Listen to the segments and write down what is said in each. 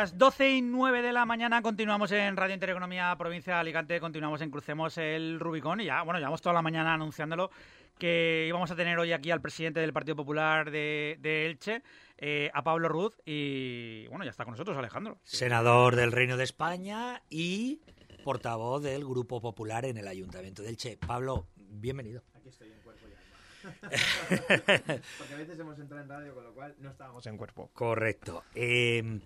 Las 12 y 9 de la mañana continuamos en Radio Intereconomía Provincia de Alicante, continuamos en Crucemos el Rubicón y ya, bueno, llevamos toda la mañana anunciándolo que íbamos a tener hoy aquí al presidente del Partido Popular de, Elche, eh, a Pablo Ruz, y bueno, ya está con nosotros Alejandro. Senador del Reino de España y portavoz del Grupo Popular en el Ayuntamiento de Elche. Pablo, bienvenido. Aquí estoy en cuerpo y alma. Porque a veces hemos entrado en radio, con lo cual no estábamos en cuerpo. Correcto. Eh,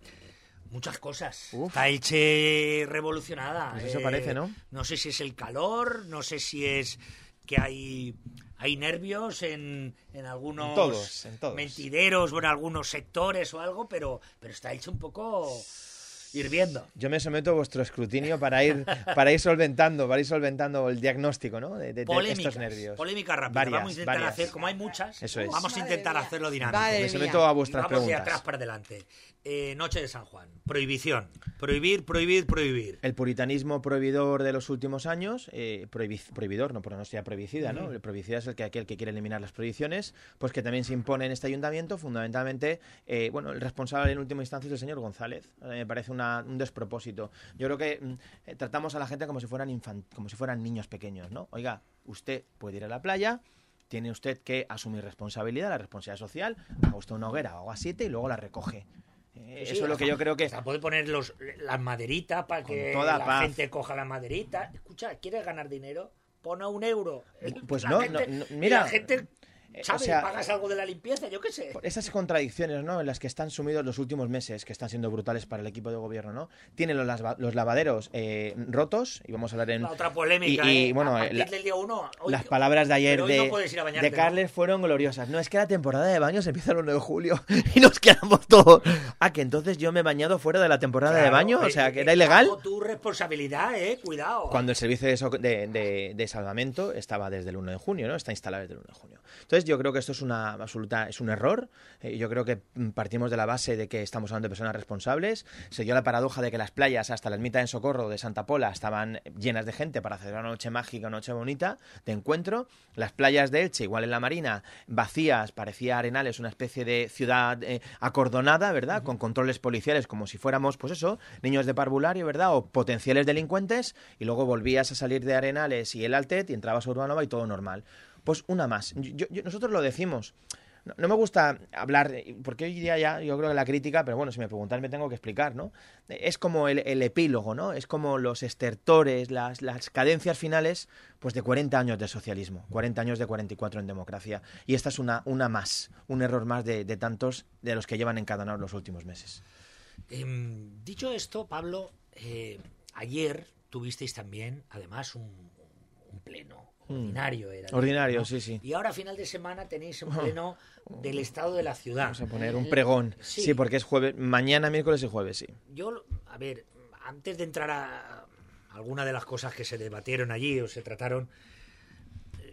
muchas cosas. Está Elche revolucionada. Pues eso parece, ¿no? No sé si es el calor, no sé si es que hay hay nervios en, en algunos mentideros o en algunos sectores o algo, pero, pero está hecho un poco hirviendo. Yo me someto a vuestro escrutinio para ir, para ir solventando, para ir solventando el diagnóstico, ¿no? De, estos nervios. Polémica rápida. vamos a intentar hacer, como hay muchas, vamos a intentar hacerlo dinámico. me someto a vuestras vamos preguntas. de atrás para adelante. Eh, Noche de San Juan. Prohibición. Prohibir, prohibir, prohibir. El puritanismo prohibidor de los últimos años, eh, prohibidor, no por no sea prohibicida, ¿no? El prohibicida es el que aquel que quiere eliminar las prohibiciones, pues que también se impone en este ayuntamiento, fundamentalmente, eh, bueno, el responsable en última instancia es el señor González. me parece un despropósito. Yo creo que mm, tratamos a la gente como si fueran como si fueran niños pequeños, ¿no? Oiga, usted puede ir a la playa, tiene usted que asumir responsabilidad, la responsabilidad social, haga usted una hoguera o a siete y luego la recoge. Eh, eso es lo que yo creo que... O puede poner los, las maderitas para que la gente coja la maderita. Escucha, ¿quieres ganar dinero? Pon a un euro. Pues no, no, mira... La gente eh, ¿Sabes? ¿Pagas algo de la limpieza? Yo qué sé. Esas contradicciones, ¿no? En las que están sumidos los últimos meses, que están siendo brutales para el equipo de gobierno, ¿no? Tienen los, los lavaderos eh, rotos, y vamos a hablar en... La otra polémica, y, bueno, las palabras de ayer de, de Carles fueron gloriosas. No, es que la temporada de baños empieza el 1 de julio y nos quedamos todos... Ah, que entonces yo me he bañado fuera de la temporada de baño, o sea, que era ilegal. tu responsabilidad, eh, cuidado. Cuando el servicio de, de, de salvamento estaba desde el 1 de junio, ¿no? Está instalado desde el 1 de junio. Entonces, yo creo que esto es una absoluta, es un error. Eh, yo creo que partimos de la base de que estamos hablando de personas responsables. Se dio la paradoja de que las playas, hasta la ermita en Socorro de Santa Pola, estaban llenas de gente para celebrar una noche mágica, una noche bonita de encuentro. Las playas de Elche, igual en la Marina, vacías, parecía Arenales una especie de ciudad eh, acordonada, ¿verdad? Con controles policiales como si fuéramos, pues eso, niños de parvulario, ¿verdad? O potenciales delincuentes. Y luego volvías a salir de Arenales y el Altet y entrabas a Urbanova y todo normal. Pues una más. nosotros lo decimos. No, me gusta hablar, porque hoy día ya yo creo que la crítica, pero bueno, si me preguntan me tengo que explicar, ¿no? Es como el, epílogo, ¿no? Es como los estertores, las, cadencias finales, pues de 40 años de socialismo, 40 años de 44 en democracia. Y esta es una, una más, un error más de, tantos de los que llevan encadenados los últimos meses. Em, dicho esto, Pablo, eh, ayer tuvisteis también, además, un pleno. Ordinario era. Ordinario, sí, sí. Y ahora a final de semana tenéis un pleno del estado de la ciudad. Vamos a poner un pregón. Sí. porque es jueves, mañana, miércoles y jueves, sí. Yo, a ver, antes de entrar a alguna de las cosas que se debatieron allí o se trataron,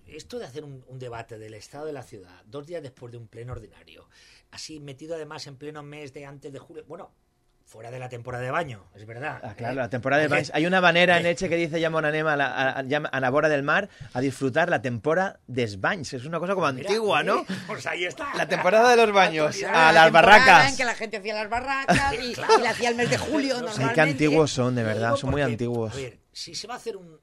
esto de hacer un, un, debate del estado de la ciudad dos días después de un pleno ordinario, así metido además en pleno mes de antes de julio, bueno, fuera de la temporada de baño, es verdad. Ah, claro, la temporada de baño. Hay una manera en Eche que dice llama a Nema a, la bora del mar a disfrutar la temporada de baños. Es una cosa como antigua, ¿no? Pues ahí está. La temporada de los baños, a las barracas. En que la gente hacía las barracas y, la hacía el mes de julio no, qué antiguos son, de verdad, son muy antiguos. A ver, si se va a hacer un...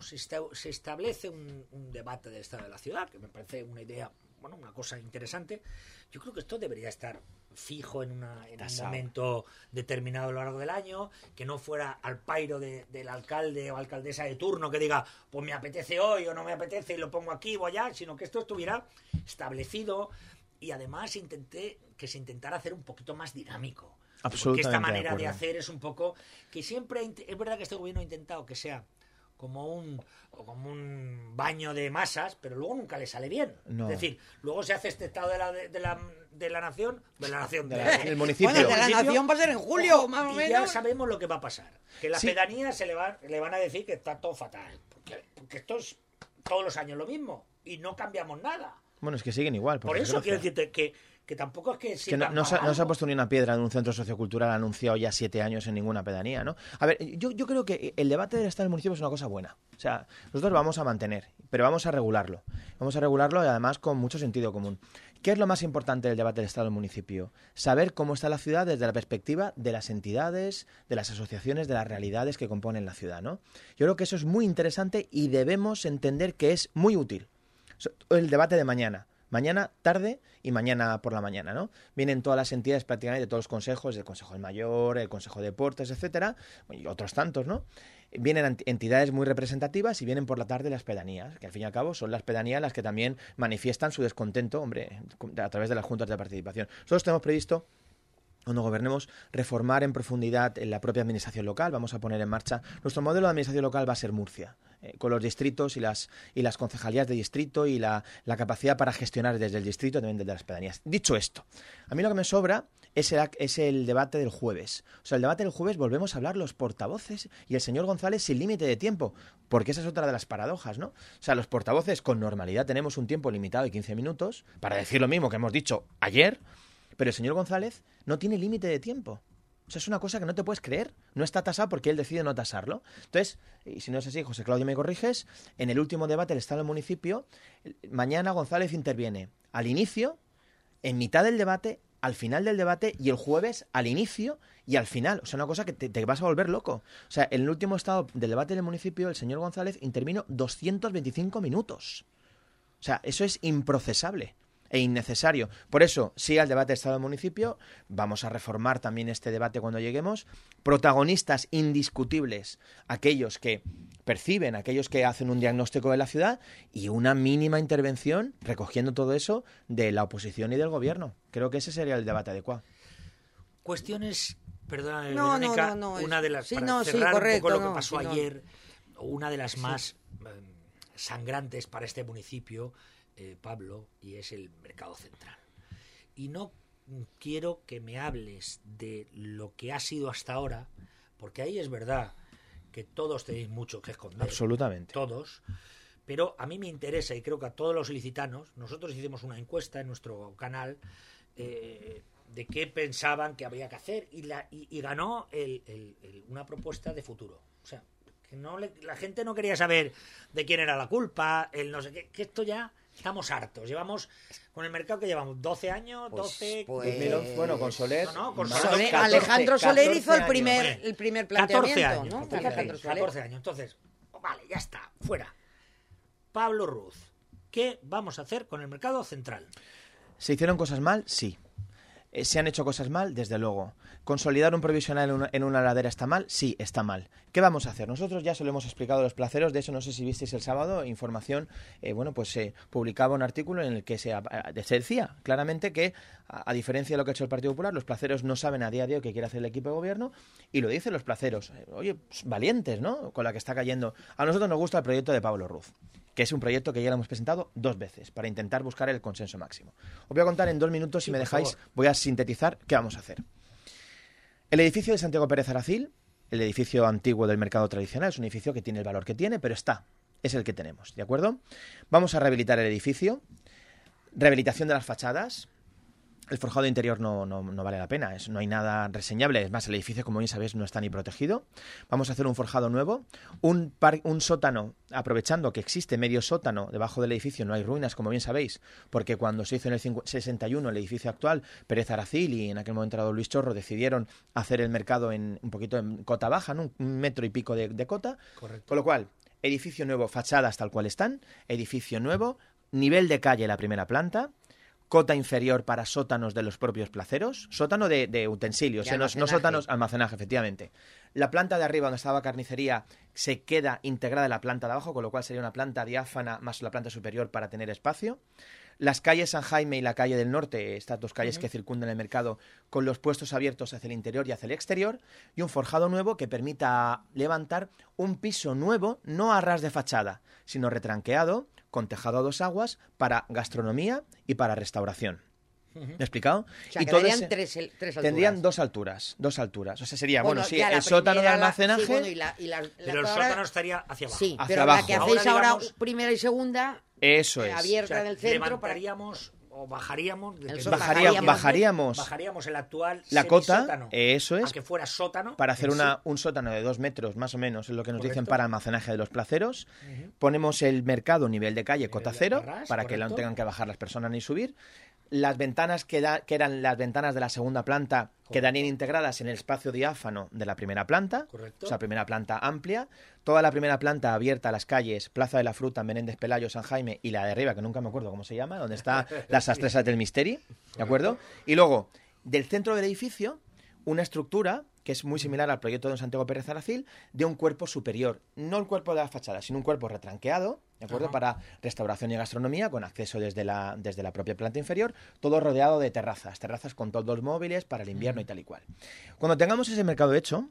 se establece un, un debate del estado de la ciudad, que me parece una idea bueno, una cosa interesante. Yo creo que esto debería estar fijo en, una, en un momento determinado a lo largo del año, que no fuera al pairo del alcalde o alcaldesa de turno que diga, pues me apetece hoy o no me apetece y lo pongo aquí o allá, sino que esto estuviera establecido y además intenté que se intentara hacer un poquito más dinámico. Porque esta manera de, de, hacer es un poco que siempre es verdad que este gobierno ha intentado que sea como un como un baño de masas, pero luego nunca le sale bien. Es decir, luego se hace este estado de la, de, la, de la nación, de la nación, del municipio. Bueno, de la nación va a ser en julio, más o menos. Y ya sabemos lo que va a pasar. Que la pedanía se le, va, le van a decir que está todo fatal. Porque, porque esto es todos los años lo mismo. Y no cambiamos nada. Bueno, es que siguen igual. Por eso quiero decirte que que tampoco es que... no, se, ha puesto ni una piedra en un centro sociocultural anunciado ya siete años en ninguna pedanía, ¿no? A ver, yo, yo creo que el debate del Estado del municipio es una cosa buena. O sea, nosotros lo vamos a mantener, pero vamos a regularlo. Vamos a regularlo y además con mucho sentido común. ¿Qué es lo más importante del debate del Estado municipio? Saber cómo está la ciudad desde la perspectiva de las entidades, de las asociaciones, de las realidades que componen la ciudad, ¿no? Yo creo que eso es muy interesante y debemos entender que es muy útil. El debate de mañana mañana tarde y mañana por la mañana, ¿no? Vienen todas las entidades prácticamente de todos los consejos, el Consejo del Mayor, el Consejo de Deportes, etcétera, y otros tantos, ¿no? Vienen entidades muy representativas y vienen por la tarde las pedanías, que al fin y al cabo son las pedanías las que también manifiestan su descontento, hombre, a través de las juntas de participación. Nosotros tenemos previsto cuando gobernemos, reformar en profundidad la propia administración local. Vamos a poner en marcha. Nuestro modelo de administración local va a ser Murcia. Eh, con los distritos y las, y las concejalías de distrito y la, capacidad para gestionar desde el distrito también desde las pedanías. Dicho esto, a mí lo que me sobra es el, es el debate del jueves. O sea, el debate del jueves volvemos a hablar los portavoces y el señor González sin límite de tiempo, porque esa es otra de las paradojas, ¿no? O sea, los portavoces con normalidad tenemos un tiempo limitado de 15 minutos para decir lo mismo que hemos dicho ayer, pero el señor González no tiene límite de tiempo. O sea, es una cosa que no te puedes creer. No está tasado porque él decide no tasarlo. Entonces, y si no es así, José Claudio me corriges, en el último debate del Estado del municipio, mañana González interviene al inicio, en mitad del debate, al final del debate y el jueves al inicio y al final. O sea, una cosa que te, te, vas a volver loco. O sea, en el último estado del debate del municipio, el señor González intervino 225 minutos. O sea, eso es improcesable e innecesario. Por eso, sí al debate de Estado-municipio, vamos a reformar también este debate cuando lleguemos. Protagonistas indiscutibles, aquellos que perciben, aquellos que hacen un diagnóstico de la ciudad y una mínima intervención, recogiendo todo eso, de la oposición y del gobierno. Creo que ese sería el debate adecuado. Cuestiones, perdona, una de las, para cerrar un poco lo que pasó ayer, una de las más eh, sangrantes para este municipio, eh, Pablo, y es el mercado central. Y no quiero que me hables de lo que ha sido hasta ahora, porque ahí es verdad que todos tenéis mucho que esconder. Absolutamente. Todos. Pero a mí me interesa, y creo que a todos los ilicitanos, nosotros hicimos una encuesta en nuestro canal eh, de qué pensaban que había que hacer y, la, y, ganó una propuesta de futuro. O sea, que no la gente no quería saber de quién era la culpa, el no sé qué, que esto ya Estamos hartos. Llevamos, con el mercado que llevamos, 12 años, 12... Pues, pues bueno, con Soler... Alejandro Soler hizo el primer, el primer planteamiento, 14 años, ¿no? 14, años. Entonces, vale, ya está, fuera. Pablo Ruz, ¿qué vamos a hacer con el mercado central? ¿Se hicieron cosas mal? Sí. Eh, ¿Se han hecho cosas mal? Desde luego. ¿Consolidar un provisional en una, ladera está mal? Sí, está mal. ¿Qué vamos a hacer? Nosotros ya se lo hemos explicado a los placeros, de eso no sé si visteis el sábado, información, eh, bueno, pues se publicaba un artículo en el que se, decía claramente que, a, diferencia de lo que ha hecho el Partido Popular, los placeros no saben a día de hoy qué quiere hacer el equipo de gobierno y lo dicen los placeros. Eh, oye, pues, valientes, ¿no? Con la que está cayendo. A nosotros nos gusta el proyecto de Pablo Ruz que es un proyecto que ya lo hemos presentado dos veces para intentar buscar el consenso máximo. Os voy a contar en dos minutos, si me dejáis, voy a sintetizar qué vamos a hacer. El edificio de Santiago Pérez Aracil, el edificio antiguo del mercado tradicional, es un edificio que tiene el valor que tiene, pero está, es el que tenemos, ¿de acuerdo? Vamos a rehabilitar el edificio, rehabilitación de las fachadas, el forjado interior no, no, vale la pena, es, no hay nada reseñable. Es más, el edificio, como bien sabéis, no está ni protegido. Vamos a hacer un forjado nuevo, un, un sótano, aprovechando que existe medio sótano debajo del edificio, no hay ruinas, como bien sabéis, porque cuando se hizo en el 61 el edificio actual, Pérez Aracil y en aquel momento era Luis Chorro decidieron hacer el mercado en un poquito en cota baja, un metro y pico de, de cota. Correcto. Con lo cual, edificio nuevo, fachadas tal cual están, edificio nuevo, nivel de calle la primera planta, cota inferior para sótanos de los propios placeros, sótano de, utensilios, ¿eh? no, sótanos, almacenaje, efectivamente. La planta de arriba, donde estaba carnicería, se queda integrada en la planta de abajo, con lo cual sería una planta diáfana más la planta superior para tener espacio. Las calles San Jaime y la calle del Norte, estas dos calles que circundan el mercado, con los puestos abiertos hacia el interior y hacia el exterior, y un forjado nuevo que permita levantar un piso nuevo, no a ras de fachada, sino retranqueado, con tejado a dos aguas para gastronomía y para restauración. ¿Me he explicado? y tendrían tres, alturas. Tendrían dos alturas, dos alturas. O sea, sería, bueno, sí, el sótano de almacenaje... pero el sótano estaría hacia abajo. Sí, pero la que hacéis ahora, primera y segunda... Eso es. Abierta en el centro. Levantaríamos o bajaríamos, bajaríamos, bajaríamos. El actual la cota eso es a que fuera sótano para hacer una, un sótano de dos metros más o menos es lo que nos dicen para almacenaje de los placeros. Ponemos el mercado nivel de calle cota cero para que no tengan que bajar las personas ni subir las ventanas que, da- que eran las ventanas de la segunda planta quedarían integradas en el espacio diáfano de la primera planta, Correcto. o sea, primera planta amplia, toda la primera planta abierta a las calles Plaza de la Fruta, Menéndez Pelayo, San Jaime y la de arriba, que nunca me acuerdo cómo se llama, donde está las sastresas del Misteri, ¿de acuerdo? Y luego, del centro del edificio, una estructura que es muy similar al proyecto de don Santiago Pérez Aracil, de un cuerpo superior, no el cuerpo de la fachada, sino un cuerpo retranqueado, ¿de acuerdo? Ajá. Para restauración y gastronomía, con acceso desde la, desde la propia planta inferior, todo rodeado de terrazas, terrazas con toldos móviles para el invierno y tal y cual. Cuando tengamos ese mercado hecho,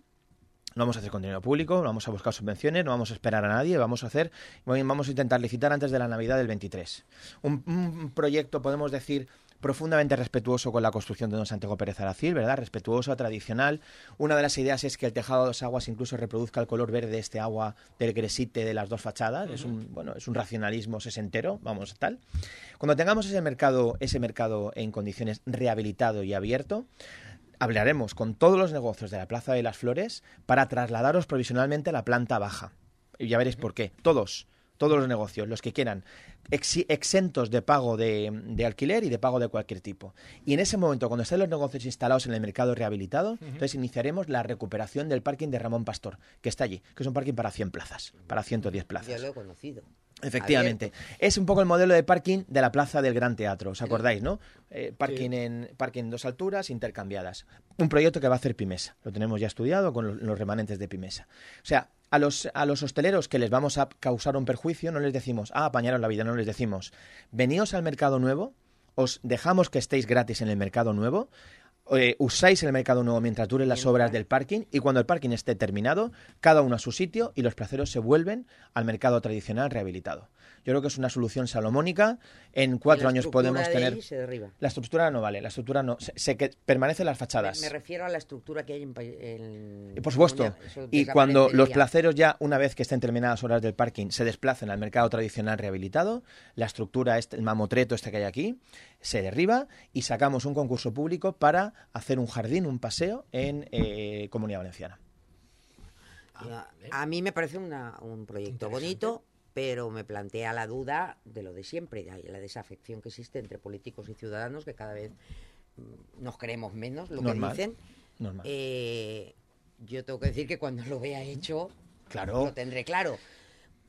no vamos a hacer contenido público, no vamos a buscar subvenciones, no vamos a esperar a nadie, vamos a hacer, vamos a intentar licitar antes de la Navidad del 23. Un, un proyecto, podemos decir, profundamente respetuoso con la construcción de don Santiago Pérez Aracil, ¿verdad? Respetuoso, tradicional. Una de las ideas es que el tejado de dos aguas incluso reproduzca el color verde de este agua del gresite de las dos fachadas. Es un, bueno, es un racionalismo sesentero, vamos, tal. Cuando tengamos ese mercado, ese mercado en condiciones rehabilitado y abierto, hablaremos con todos los negocios de la Plaza de las Flores para trasladaros provisionalmente a la planta baja. Y ya veréis por qué. Todos, todos los negocios, los que quieran, exi- exentos de pago de, de alquiler y de pago de cualquier tipo. Y en ese momento, cuando estén los negocios instalados en el mercado rehabilitado, entonces iniciaremos la recuperación del parking de Ramón Pastor, que está allí, que es un parking para 100 plazas, para 110 plazas. Yo lo he conocido. Efectivamente. Es un poco el modelo de parking de la plaza del Gran Teatro, ¿os acordáis, no? Eh, parking, en, parking en dos alturas intercambiadas. Un proyecto que va a hacer Pimesa. Lo tenemos ya estudiado con los, los remanentes de Pimesa. O sea, a los, a los hosteleros que les vamos a causar un perjuicio, no les decimos, ah, apañaros la vida, no les decimos, veníos al mercado nuevo, os dejamos que estéis gratis en el mercado nuevo, eh, usáis el mercado nuevo mientras duren las obras del parking y cuando el parking esté terminado, cada uno a su sitio y los placeros se vuelven al mercado tradicional rehabilitado. Yo creo que es una solución salomónica. En cuatro años podemos de tener. ahí se derriba. La estructura no vale, la estructura no. Se, se que permanecen las fachadas. me refiero a la estructura que hay en... en Y Por supuesto. Y cuando los placeros ya, una vez que estén terminadas horas del parking, se desplacen al mercado tradicional rehabilitado, la estructura, este, el mamotreto este que hay aquí, se derriba y sacamos un concurso público para hacer un jardín, un paseo en eh, Comunidad Valenciana. A, a mí me parece una- un proyecto bonito, pero me plantea la duda de lo de siempre, de la desafección que existe entre políticos y ciudadanos, que cada vez mm, nos creemos menos lo Normal. que dicen. Normal. Eh, yo tengo que decir que cuando lo vea hecho, Claro. lo tendré claro.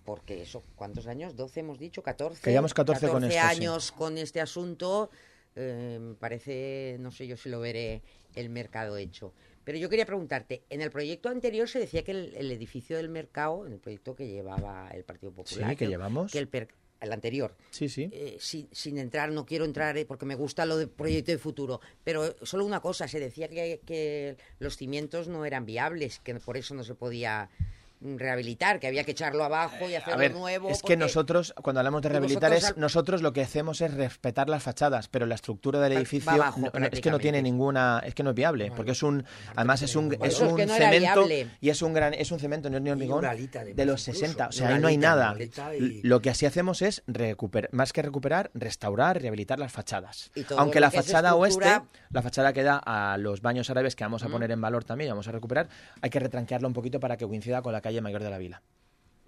Porque eso, ¿cuántos años? ¿12 hemos dicho? ¿14? Que llevamos 14 con esto, sí. años con este asunto. eh, parece, no sé yo si lo veré el mercado hecho. Pero yo quería preguntarte, en el proyecto anterior se decía que el, el edificio del mercado, en el proyecto que llevaba el Partido Popular, Sí, que llevamos. que el, per- el anterior, Sí, sí. eh, sin, sin entrar, no quiero entrar eh, porque me gusta lo de proyecto de futuro, pero solo una cosa, se decía que, que los cimientos no eran viables, que por eso no se podía rehabilitar, que había que echarlo abajo y A hacerlo ver, nuevo. es que nosotros, cuando hablamos de rehabilitar, vosotros es, nosotros lo que hacemos es respetar las fachadas, pero la estructura del edificio abajo, no- no- es que no tiene ninguna, es que no es viable, porque es un, además es un, es un no cemento y es un gran, es un cemento, no es ni hormigón, de los incluso. 60, o sea, ahí no hay nada. y- Lo que así hacemos es recuperar, más que recuperar, restaurar, rehabilitar las fachadas. Aunque la fachada estructura- oeste, la fachada que da a los baños árabes que vamos a poner en valor también, vamos a recuperar, hay que retranquearla un poquito para que coincida con la calle mayor de la vila.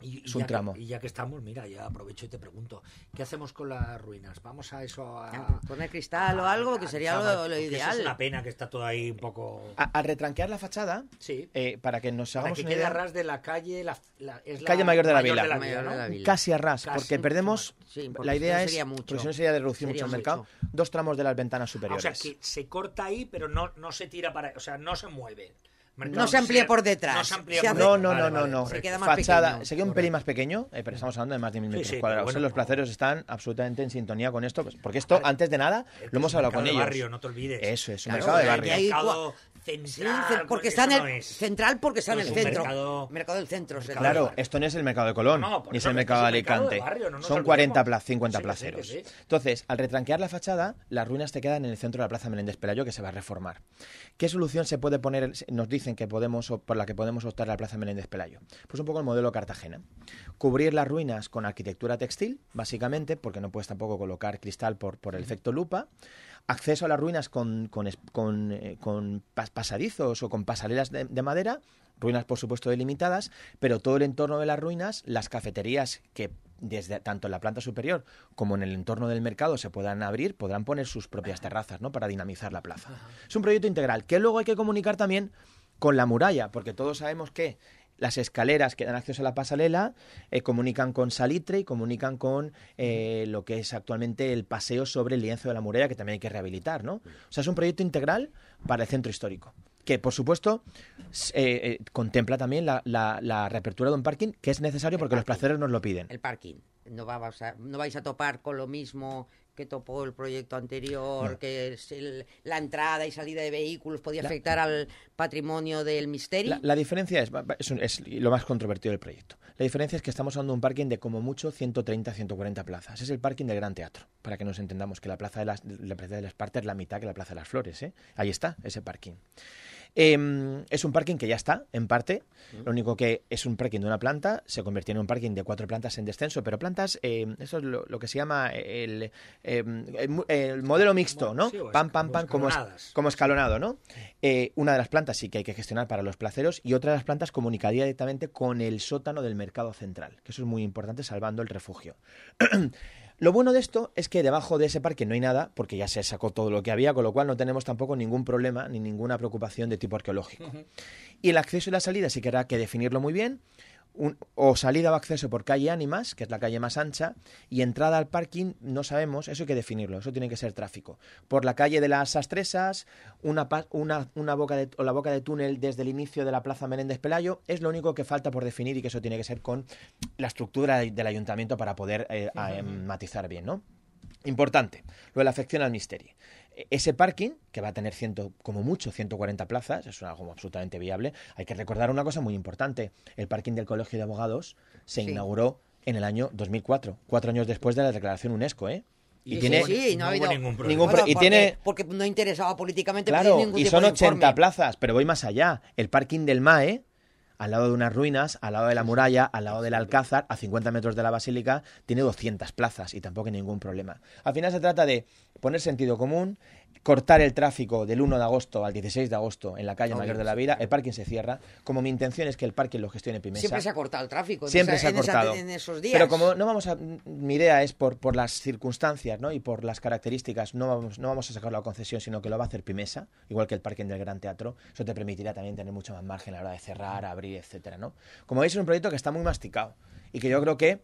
Y, Es un ya que- tramo. y ya que estamos, mira, ya aprovecho y te pregunto, ¿qué hacemos con las ruinas? ¿Vamos a eso a... Ah, poner cristal o algo, que sería a- lo- lo porque eso ideal. Es una pena que está todo ahí un poco... A- al retranquear la fachada, Sí. eh, para que nos Para hagamos que una quede idea, a ras de la calle... La, la- es la Calle Mayor de la Vila. Mayor ¿no? de la Vila. casi a ras, Casi porque perdemos. Sí, porque la idea es. mucho. Porque si no sería de reducir Sería mucho el mercado. Dos tramos de las ventanas Ah, o superiores. sea, que se corta ahí, pero no, no se tira para... O sea, no se mueve. No se amplía por detrás. No se amplía Se por hace- No, no, Vale, no, no, vale, no. Se queda más Fachada, pequeño. sería un pelín más pequeño, eh, pero estamos hablando de más de mil metros cuadrados. bueno, los placeros están absolutamente en sintonía con esto, pues, porque esto, antes de nada, lo hemos es un hablado con mercado de ellos. barrio, no te olvides. Eso es, un Claro, mercado de y barrio. Sí, central. porque está en no el es. central porque está No en el centro. mercado- Mercado del centro. Claro, esto no es el mercado de Colón, No, por ni es el mercado de mercado Alicante. barrio, no nos Son olvidemos. 40, pla- 50 Sí, que sí, que placeros. sí. Entonces, al retranquear la fachada, las ruinas te quedan en el centro de la Plaza Menéndez Pelayo, que se va a reformar. ¿Qué solución se puede poner? Nos dicen que podemos, o por la que podemos optar a la Plaza Menéndez Pelayo. Pues un poco el modelo Cartagena. Cubrir las ruinas con arquitectura textil, básicamente, porque no puedes tampoco colocar cristal por, por el efecto lupa. Acceso a las ruinas con, con, eh, pasadizos o con pasarelas de, madera, ruinas por supuesto delimitadas, pero todo el entorno de las ruinas, las cafeterías que desde tanto en la planta superior como en el entorno del mercado se puedan abrir, podrán poner sus propias terrazas, ¿no? Para dinamizar la plaza. Es un proyecto integral que luego hay que comunicar también con la muralla, porque todos sabemos que las escaleras que dan acceso a la pasarela eh, comunican con Salitre y comunican con eh, lo que es actualmente el paseo sobre el lienzo de la muralla, que también hay que rehabilitar, ¿no? O sea, es un proyecto integral para el centro histórico que por supuesto eh, contempla también la, la, reapertura de un parking que es necesario porque los placeres nos lo piden. El parking. No, no vais a topar con lo mismo que topó el proyecto anterior, que la entrada y salida de vehículos podía afectar al patrimonio del misterio. La, diferencia es, es, lo más controvertido del proyecto. La diferencia es que estamos hablando de un parking de como mucho 130, 140 plazas. Es el parking del Gran Teatro, para que nos entendamos que la Plaza de las, la Plaza de las Partes es la mitad que la Plaza de las Flores. ¿eh? Ahí está, ese parking. Em, es un parking que ya está, en parte. Lo único que es un parking de una planta, se convirtió en un parking de cuatro plantas en descenso, pero plantas, em, eso es lo, que se llama el, em, el, modelo mixto, ¿no? pam, pam, pam, como, como escalonado, ¿no? Eh, una de las plantas sí que hay que gestionar para los placeros y otra de las plantas comunicaría directamente con el sótano del mercado central, que eso es muy importante, salvando el refugio. Lo bueno de esto es que debajo de ese parque no hay nada, porque ya se sacó todo lo que había, con lo cual no tenemos tampoco ningún problema ni ninguna preocupación de tipo arqueológico. Y el acceso y la salida sí que habrá que definirlo muy bien o salida o acceso por calle Ánimas, que es la calle más ancha, y entrada al parking, no sabemos, eso hay que definirlo, eso tiene que ser tráfico. Por la calle de las Astresas, una, una, boca de, o la boca de túnel desde el inicio de la Plaza Menéndez Pelayo, es lo único que falta por definir y que eso tiene que ser con la estructura del ayuntamiento para poder eh, matizar bien, ¿no? Importante, lo de la afección al misterio. Ese parking, que va a tener ciento, como mucho 140 plazas, es algo absolutamente viable. Hay que recordar una cosa muy importante. El parking del Colegio de Abogados se inauguró en el año 2004, cuatro años después de la declaración UNESCO, ¿eh? Y, tiene sí, no, ha habido ningún problema. y tiene porque no interesaba políticamente claro y son 80 plazas pero voy más allá el parking del MAE al lado de unas ruinas, al lado de la muralla, al lado del Alcázar, a 50 metros de la basílica, tiene 200 plazas y tampoco hay ningún problema. Al final se trata de poner sentido común, cortar el tráfico del 1 de agosto al 16 de agosto en la calle Mayor de la Vida, el parking se cierra. Como mi intención es que el parking lo gestione Pimesa. Siempre se ha cortado el tráfico. Siempre se ha cortado. en esos días. Pero como no vamos a, mi idea es por, por las circunstancias ¿no? y por las características, no vamos, no vamos a sacar la concesión, sino que lo va a hacer Pimesa, igual que el parking del Gran Teatro. Eso te permitirá también tener mucho más margen a la hora de cerrar, abrir, etcétera, ¿no? Como veis, es un proyecto que está muy masticado y que yo creo que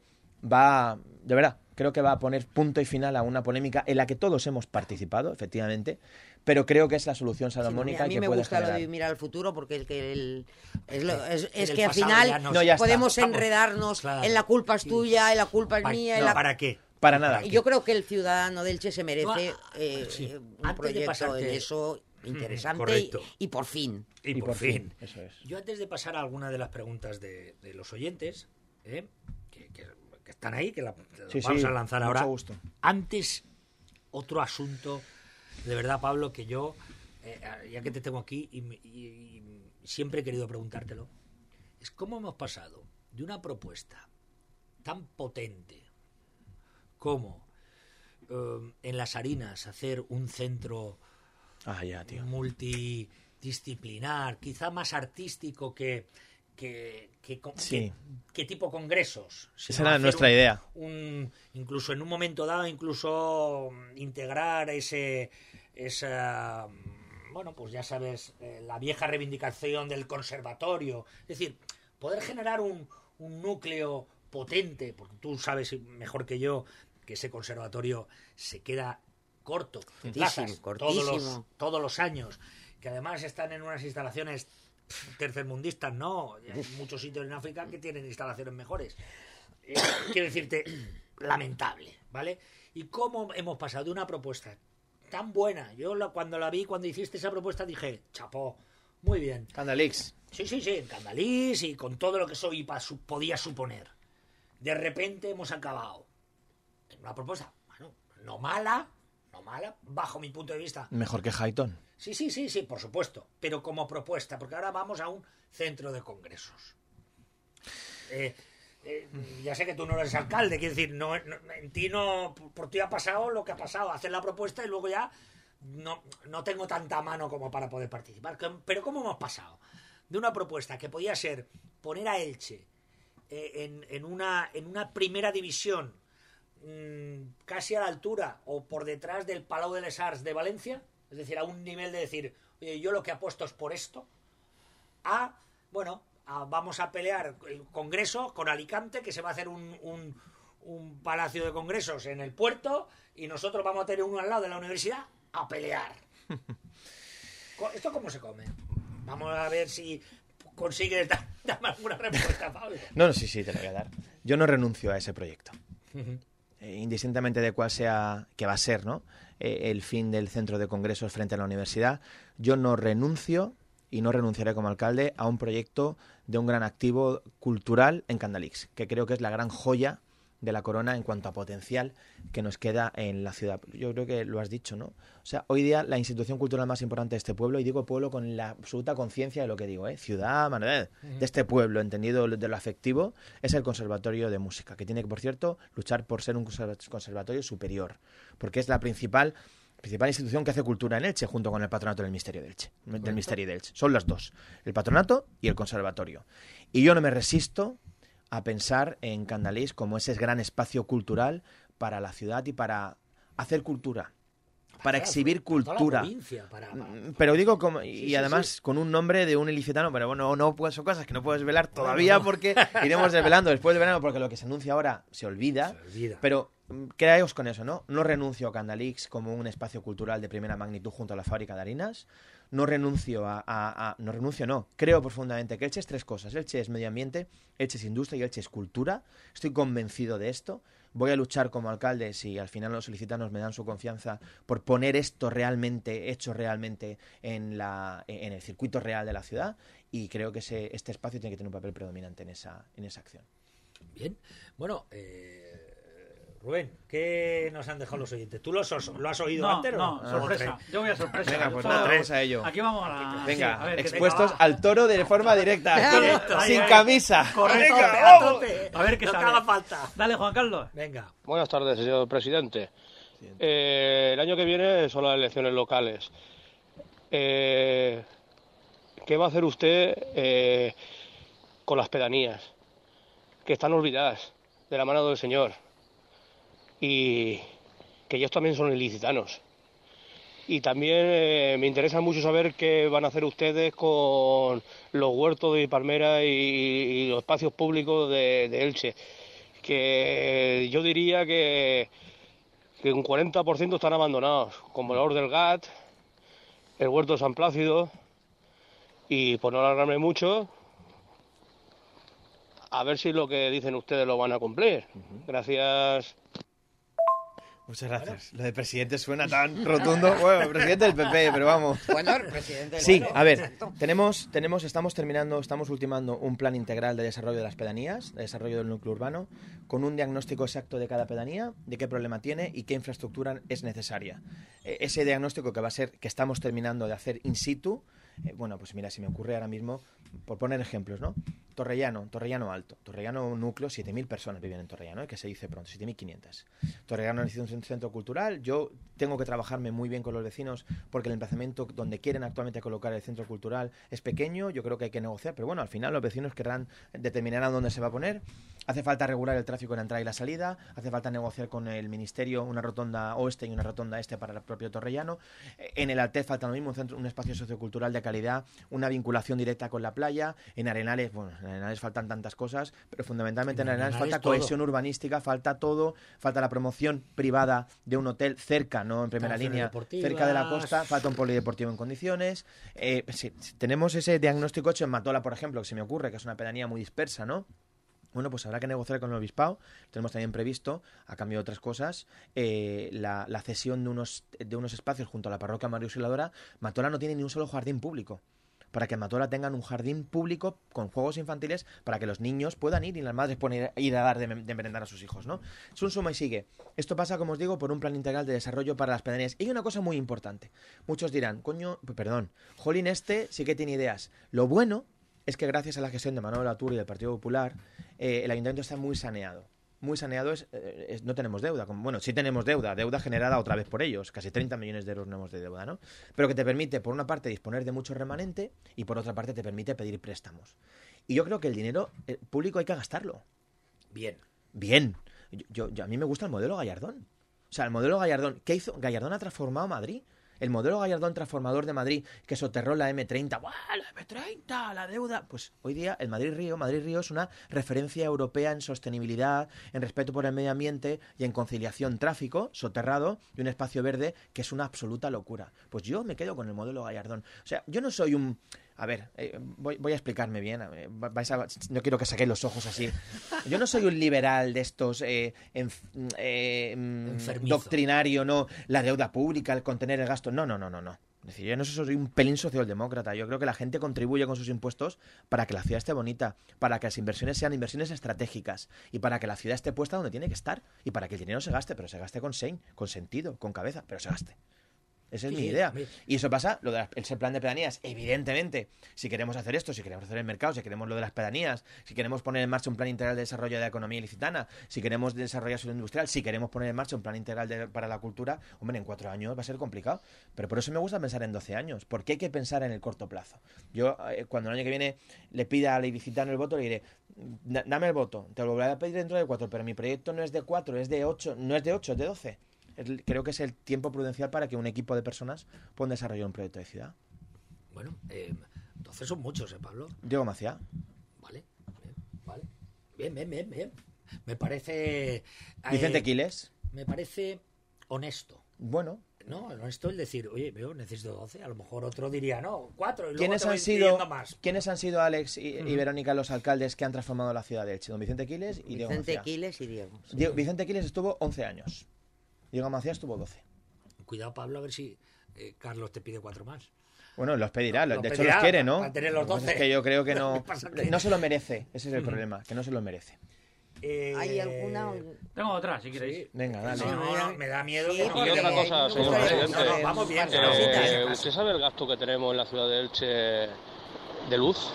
va, de verdad, creo que va a poner punto y final a una polémica en la que todos hemos participado, efectivamente, pero creo que es la solución salomónica. a mí, a mí me gusta lo de mirar al futuro porque el que el, es, que al final podemos enredarnos en la culpa es tuya, en la culpa es mía. No, ¿Para qué? Para nada. Yo creo que el ciudadano del Che se merece eh, un proyecto en eso interesante y, por fin. Y, por, fin. Eso es. Yo antes de pasar a alguna de las preguntas de, los oyentes, ¿eh? Que, están ahí, que la, vamos a lanzar ahora. Gusto. Antes, otro asunto de verdad, Pablo, que yo, eh, ya que te tengo aquí y, siempre he querido preguntártelo, es cómo hemos pasado de una propuesta tan potente como eh, en las harinas hacer un centro ah, multidisciplinar, quizá más artístico que, que, que, tipo congresos. Esa era nuestra idea. Un, incluso en un momento dado, incluso integrar ese, esa, bueno, pues ya sabes, eh, la vieja reivindicación del conservatorio. Es decir, poder generar un, un núcleo potente, porque tú sabes mejor que yo que ese conservatorio se queda corto, todos los, todos los años, que además están en unas instalaciones tercermundistas, no, hay muchos sitios en África que tienen instalaciones mejores. Eh, quiero decirte, lamentable, ¿vale? Y cómo hemos pasado de una propuesta tan buena. Yo cuando la vi, cuando hiciste esa propuesta, dije, chapó, muy bien. Candalix. Sí, sí, sí, en Candalix y con todo lo que soy podía suponer. De repente hemos acabado en una propuesta, bueno, no mala, no mala, bajo mi punto de vista. Mejor que Highton. Sí, sí, sí, sí, por supuesto, pero como propuesta, porque ahora vamos a un centro de congresos. Eh, eh, ya sé que tú no eres alcalde, quiero decir, no, en ti no, por ti ha pasado lo que ha pasado, hacer la propuesta y luego ya no, no tengo tanta mano como para poder participar. Pero ¿cómo hemos pasado? De una propuesta que podía ser poner a Elche eh, en, una, en una primera división mm, casi a la altura o por detrás del Palau de les Arts de Valencia, es decir, a un nivel de decir, oye, yo lo que apuesto es por esto, a, bueno, vamos a pelear el Congreso con Alicante, que se va a hacer un, un, un palacio de congresos en el puerto y nosotros vamos a tener uno al lado de la universidad a pelear. ¿Esto cómo se come? Vamos a ver si consigues darme alguna respuesta, Pablo. No, no, sí, sí, te lo voy a dar. Yo no renuncio a ese proyecto. Indistintamente de cuál sea, que va a ser, ¿no? Eh, el fin del centro de congresos frente a la universidad, yo no renuncio y no renunciaré como alcalde a un proyecto de un gran activo cultural en Candalix, que creo que es la gran joya de la corona en cuanto a potencial que nos queda en la ciudad. Yo creo que lo has dicho, ¿no? O sea, hoy día la institución cultural más importante de este pueblo, y digo pueblo con la absoluta conciencia de lo que digo, ¿eh? Ciudad, Manuel, de este pueblo, entendido de lo afectivo, es el Conservatorio de Música, que tiene que, por cierto, luchar por ser un conservatorio superior, porque es la principal principal institución que hace cultura en Elche, junto con el patronato del Misterio de Elche, del Misterio de Elche. Son las dos, el patronato y el conservatorio. Y yo no me resisto a pensar en Candalís como ese gran espacio cultural para la ciudad y para hacer cultura para exhibir cultura. Mm, pero digo, como, y además con un nombre de un ilicitano, pero bueno, no son cosas que no puedes velar todavía porque iremos desvelando después del verano, porque lo que se anuncia ahora se olvida. Pero mm, creaos con eso, ¿no? No renuncio a Candalix como un espacio cultural de primera magnitud junto a la fábrica de harinas no renuncio a, no renuncio, no, creo profundamente que Elche es tres cosas. Elche es medio ambiente, Elche es industria y Elche es cultura. Estoy convencido de esto. Voy a luchar como alcalde, si al final los solicitanos me dan su confianza, por poner esto realmente, hecho realmente en, la, en el circuito real de la ciudad. Y creo que ese, este espacio tiene que tener un papel predominante en esa, en esa acción. Bien. Bueno, eh, Rubén, ¿qué nos han dejado los oyentes? ¿Tú lo has oído antes o no? sorpresa. Yo voy a sorpresa. Venga, pues nada, vamos a ello. Aquí vamos a la... Venga, expuestos al toro de forma directa, sin camisa. Correcto, a, ver qué no haga falta. Dale, Juan Carlos. Venga. Buenas tardes, señor presidente. Eh, el año que viene son las elecciones locales. Eh, ¿Qué va a hacer usted eh, con las pedanías? Que están olvidadas de la mano del señor y que ellos también son ilicitanos. Y también eh, me interesa mucho saber qué van a hacer ustedes con los huertos de Palmera y, los espacios públicos de, Elche, que yo diría que, que un 40% están abandonados, como el Or del Gat, el huerto de San Plácido, y por no alargarme mucho, a ver si lo que dicen ustedes lo van a cumplir. Gracias. Muchas gracias. Lo de presidente suena tan rotundo. Bueno, presidente del PP, pero vamos. Bueno, presidente del Sí, a ver, tenemos, tenemos, estamos terminando, estamos ultimando un plan integral de desarrollo de las pedanías, de desarrollo del núcleo urbano, con un diagnóstico exacto de cada pedanía, de qué problema tiene y qué infraestructura es necesaria. E, ese diagnóstico que va a ser, que estamos terminando de hacer in situ, eh, bueno, pues mira, si me ocurre ahora mismo, por poner ejemplos, ¿no? Torrellano, Torrellano Alto, Torrellano Núcleo, 7.000 personas viven en Torrellano, ¿eh? que se dice pronto, 7.500. Torrellano es un centro cultural, yo tengo que trabajarme muy bien con los vecinos porque el emplazamiento donde quieren actualmente colocar el centro cultural es pequeño, yo creo que hay que negociar, pero bueno, al final los vecinos querrán, determinarán dónde se va a poner. Hace falta regular el tráfico en la entrada y la salida, hace falta negociar con el Ministerio una rotonda oeste y una rotonda este para el propio Torrellano. En el Altez falta lo mismo, un, centro, un espacio sociocultural de calidad, una vinculación directa con la playa. En Arenales, bueno, en Arenales faltan tantas cosas, pero fundamentalmente en, Arenales, falta cohesión urbanística, falta todo, falta la promoción privada de un hotel cerca, no en primera línea, cerca de la costa, falta un polideportivo en condiciones. Eh, tenemos ese diagnóstico hecho en Matola, por ejemplo, que se me ocurre, que es una pedanía muy dispersa, ¿no? Bueno, pues habrá que negociar con el obispado. Tenemos también previsto, a cambio de otras cosas, eh, la, cesión de unos, de unos espacios junto a la parroquia María Auxiliadora. Matola no tiene ni un solo jardín público para que Matola tengan un jardín público con juegos infantiles para que los niños puedan ir y las madres puedan ir, a dar de, de, merendar a sus hijos, ¿no? Es un suma y sigue. Esto pasa, como os digo, por un plan integral de desarrollo para las pedanías. Y hay una cosa muy importante. Muchos dirán, coño, perdón, Jolín este sí que tiene ideas. Lo bueno es que gracias a la gestión de Manuel Atur y del Partido Popular, eh, el ayuntamiento está muy saneado. muy saneado eh, es, no tenemos deuda. Bueno, sí tenemos deuda, deuda generada otra vez por ellos, casi 30 millones de euros tenemos de deuda, ¿no? Pero que te permite, por una parte, disponer de mucho remanente y por otra parte te permite pedir préstamos. Y yo creo que el dinero eh, público hay que gastarlo. Bien. Bien. Yo, yo, a mí me gusta el modelo Gallardón. O sea, el modelo Gallardón, ¿qué hizo? Gallardón ha transformado Madrid el modelo Gallardón transformador de Madrid que soterró la M30, ¡Buah, la M30, la deuda. Pues hoy día el Madrid-Río, Madrid-Río es una referencia europea en sostenibilidad, en respeto por el medio ambiente y en conciliación tráfico soterrado y un espacio verde que es una absoluta locura. Pues yo me quedo con el modelo Gallardón. O sea, yo no soy un a ver, eh, voy, a explicarme bien. no quiero que saquéis los ojos así. Yo no soy un liberal de estos eh, eh mm, doctrinario, no. La deuda pública, el contener el gasto. No, no, no, no, no. Es decir, yo no soy un pelín socialdemócrata. Yo creo que la gente contribuye con sus impuestos para que la ciudad esté bonita, para que las inversiones sean inversiones estratégicas y para que la ciudad esté puesta donde tiene que estar y para que el dinero se gaste, pero se gaste con sein, con sentido, con cabeza, pero se gaste. Esa es mi idea. Y eso pasa, lo del plan de pedanías, evidentemente, si queremos hacer esto, si queremos hacer el mercado, si queremos lo de las pedanías, si queremos poner en marcha un plan integral de desarrollo de la economía ilicitana, si queremos desarrollar su industrial, si queremos poner en marcha un plan integral para la cultura, hombre, en cuatro años va a ser complicado. Pero por eso me gusta pensar en doce años, porque hay que pensar en el corto plazo. Yo, eh, cuando el año que viene le pida al ilicitano el voto, le diré, dame el voto, te lo volveré a pedir dentro de cuatro, pero mi proyecto no es de cuatro, es de ocho, no es de ocho, es de creo que es el tiempo prudencial para que un equipo de personas pueda desarrollar un proyecto de ciudad. Bueno, eh, entonces son muchos, ¿eh, Pablo? Diego Macía. Vale, bien, vale. Bien, bien, bien, bien. Me parece... Vicente eh, Quiles. Me parece honesto. Bueno. No, honesto el decir, oye, veo, necesito 12. A lo mejor otro diría, no, cuatro. Y ¿Quiénes, han sido, más. ¿Quiénes han sido, Alex y, Verónica, los alcaldes que han transformado la ciudad de Elche? Don Vicente Quiles y Diego Vicente Quiles y Diego. Vicente Quiles estuvo 11 años. Diego Macías tuvo 12. Cuidado, Pablo, a ver si eh, Carlos te pide cuatro más. Bueno, los pedirá, de hecho los quiere, ¿no? tener los 12. Es que yo creo que no, no se lo merece, ese es el problema, que no se lo merece. Eh, ¿Hay alguna? Tengo otra, si queréis. Venga, dale. No, me da miedo. y otra cosa, señor presidente. vamos bien. Eh, ¿Usted sabe el gasto que tenemos en la ciudad de Elche de luz?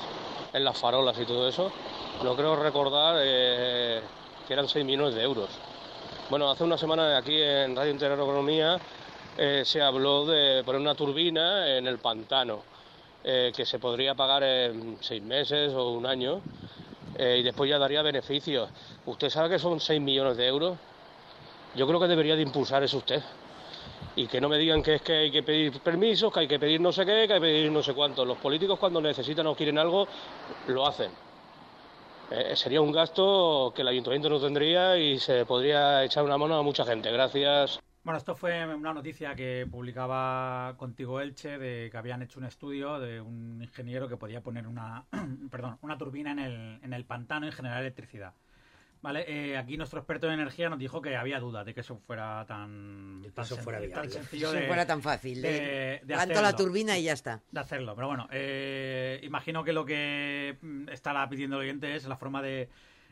En las farolas y todo eso. No creo recordar eh, que eran 6 millones de euros. Bueno, hace una semana aquí en Radio Intereconomía eh, se habló de poner una turbina en el pantano, eh, que se podría pagar en seis meses o un año eh, y después ya daría beneficios. ¿Usted sabe que son 6 millones de euros? Yo creo que debería de impulsar eso usted. Y que no me digan que es que hay que pedir permisos, que hay que pedir no sé qué, que hay que pedir no sé cuánto. Los políticos cuando necesitan o quieren algo, lo hacen. Eh, sería un gasto que el ayuntamiento no tendría y se podría echar una mano a mucha gente. Gracias. Bueno, esto fue una noticia que publicaba Contigo Elche de que habían hecho un estudio de un ingeniero que podía poner una, perdón, una turbina en el, en el pantano y generar electricidad. Vale, eh, aquí nuestro experto en energía nos dijo que había duda de que eso fuera tan, tan, fuera sencillo, fuera tan fácil. De, la turbina y ya está. De hacerlo. Pero bueno, eh, imagino que lo que mm, estará pidiendo el oyente es la forma de,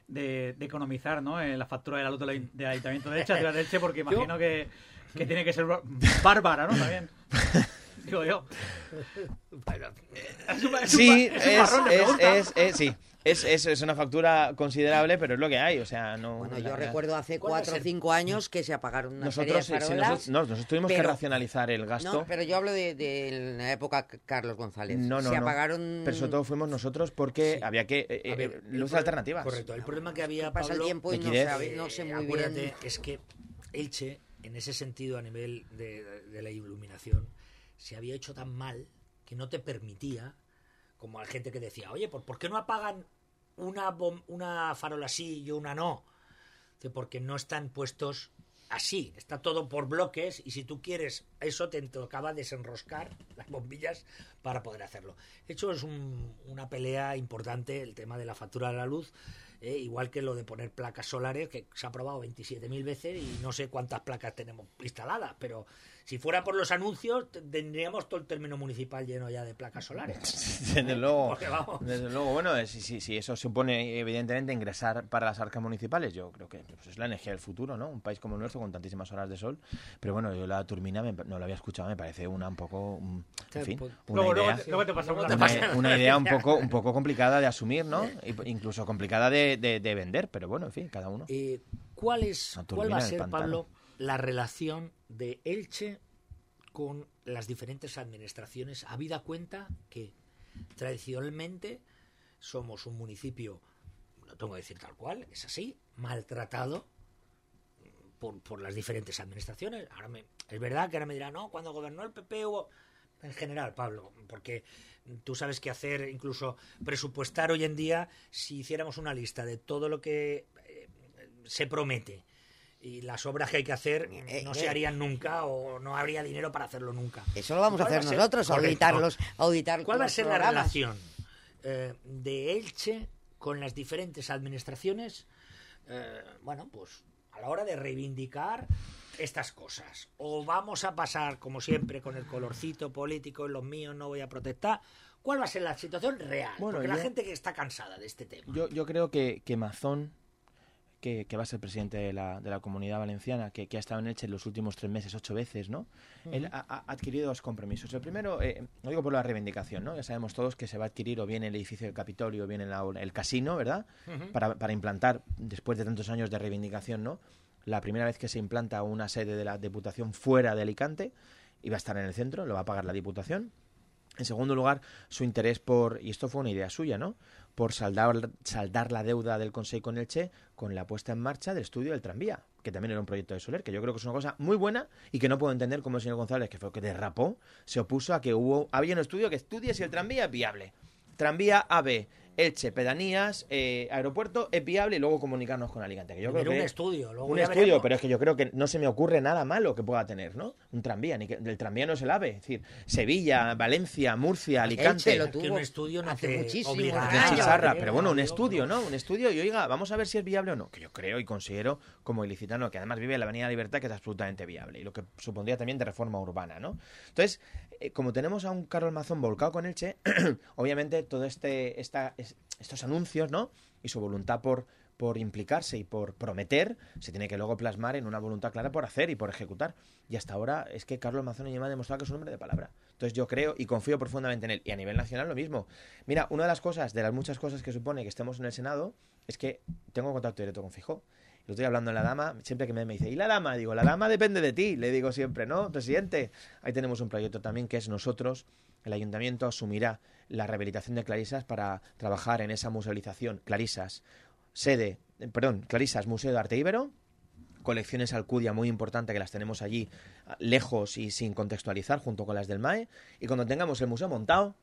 de, economizar ¿no? en la factura de la luz del, Ayuntamiento de Elche, de Elche porque imagino que, que, tiene que ser bárbara, ¿no? También. Digo yo. sí, es, es, sí. Es, es, una factura considerable, pero es lo que hay, o sea, no... Bueno, yo recuerdo hace cuatro o cinco años que se apagaron una nosotros, serie de farolas, no, nosotros tuvimos que racionalizar el gasto. No, pero yo hablo de, la época Carlos González. No, no, se apagaron... Pero sobre todo fuimos nosotros porque había que... Eh, eh, luz alternativas. Correcto, el problema que había, Pasa el tiempo y no, sabe, no sé muy bien... es que Elche, en ese sentido, a nivel de, de la iluminación, se había hecho tan mal que no te permitía como hay gente que decía, oye, ¿por, qué no apagan una, una farola así y una no? Porque no están puestos así, está todo por bloques y si tú quieres eso te tocaba desenroscar las bombillas para poder hacerlo. De hecho es una pelea importante el tema de la factura de la luz, eh, igual que lo de poner placas solares, que se ha probado 27.000 veces y no sé cuántas placas tenemos instaladas, pero si fuera por los anuncios, tendríamos todo el término municipal lleno ya de placas solares. desde luego. Desde luego, bueno, si, si, eso supone, evidentemente, ingresar para las arcas municipales, yo creo que pues, es la energía del futuro, ¿no? Un país como el nuestro con tantísimas horas de sol. Pero bueno, yo la turbina no la había escuchado, me parece una un poco. en fin, una idea, una, idea un poco, un poco complicada de asumir, ¿no? Incluso complicada de, de, vender, pero bueno, en fin, cada uno. Y ¿cuál, es, ¿cuál va a ser, Pablo, la relación de Elche con las diferentes administraciones, habida cuenta que tradicionalmente somos un municipio, lo tengo que decir tal cual, es así, maltratado por, por las diferentes administraciones. Ahora me, es verdad que ahora me dirán, no, cuando gobernó el PP hubo... En general, Pablo, porque tú sabes que hacer, incluso presupuestar hoy en día, si hiciéramos una lista de todo lo que eh, se promete y las obras que hay que hacer eh, no se eh. harían nunca o no habría dinero para hacerlo nunca. Eso lo vamos a hacer nosotros, auditarlos, auditar ¿Cuál va a ser la relación de Elche con las diferentes administraciones? bueno, pues a la hora de reivindicar estas cosas. O vamos a pasar, como siempre, con el colorcito político en los míos, no voy a protestar. ¿Cuál va a ser la situación real? Porque la gente que está cansada de este tema. Yo, yo creo que, que Mazón, que, va a ser presidente de la, de la comunidad valenciana, que, ha estado en Elche en los últimos tres meses, ocho veces, ¿no? Él ha, adquirido dos compromisos. El primero, eh, no digo por la reivindicación, ¿no? Ya sabemos todos que se va a adquirir o bien el edificio del Capitolio o bien el, el casino, ¿verdad? para, para implantar, después de tantos años de reivindicación, ¿no? La primera vez que se implanta una sede de la Diputación fuera de Alicante, y va a estar en el centro, lo va a pagar la Diputación. En segundo lugar, su interés por, y esto fue una idea suya, ¿no? Por saldar, saldar la deuda del Consejo con el Che con la puesta en marcha del estudio del tranvía, que también era un proyecto de Soler, que yo creo que es una cosa muy buena y que no puedo entender cómo el señor González, que fue que derrapó, se opuso a que hubo, había un estudio que estudie si el tranvía es viable. Tranvía AB, Elche, pedanías, eh, aeropuerto, es viable y luego comunicarnos con Alicante. Que yo creo que un estudio. un estudio, pero es que yo creo que no se me ocurre nada malo que pueda tener, ¿no? Un tranvía, ni que el tranvía no es el AVE. Es decir, Sevilla, Valencia, Murcia, Alicante. Elche lo tuvo un estudio no hace muchísimo pero bueno, un estudio, ¿no? Un estudio y oiga, vamos a ver si es viable o no. Que yo creo y considero como ilicitano que además vive en la Avenida Libertad que es absolutamente viable y lo que supondría también de reforma urbana, ¿no? Entonces, eh, como tenemos a un Carlos Mazón volcado con Elche, obviamente todo este estos anuncios, ¿no? Y su voluntad por, implicarse y por prometer, se tiene que luego plasmar en una voluntad clara por hacer y por ejecutar. Y hasta ahora es que Carlos Mazón me ha demostrado que es un hombre de palabra. Entonces yo creo y confío profundamente en él. Y a nivel nacional lo mismo. Mira, una de las cosas, de las muchas cosas que supone que estemos en el Senado, es que tengo contacto directo con Fijo. Lo estoy hablando en la dama, siempre que me, me dice, ¿y la dama? Digo, la dama depende de ti, le digo siempre, ¿no? Presidente, ahí tenemos un proyecto también que es nosotros, el ayuntamiento asumirá la rehabilitación de Clarisas para trabajar en esa musealización. Clarisas, sede, perdón, Clarisas, Museo de Arte Ibero, colecciones Alcudia muy importante que las tenemos allí lejos y sin contextualizar junto con las del MAE. Y cuando tengamos el museo montado,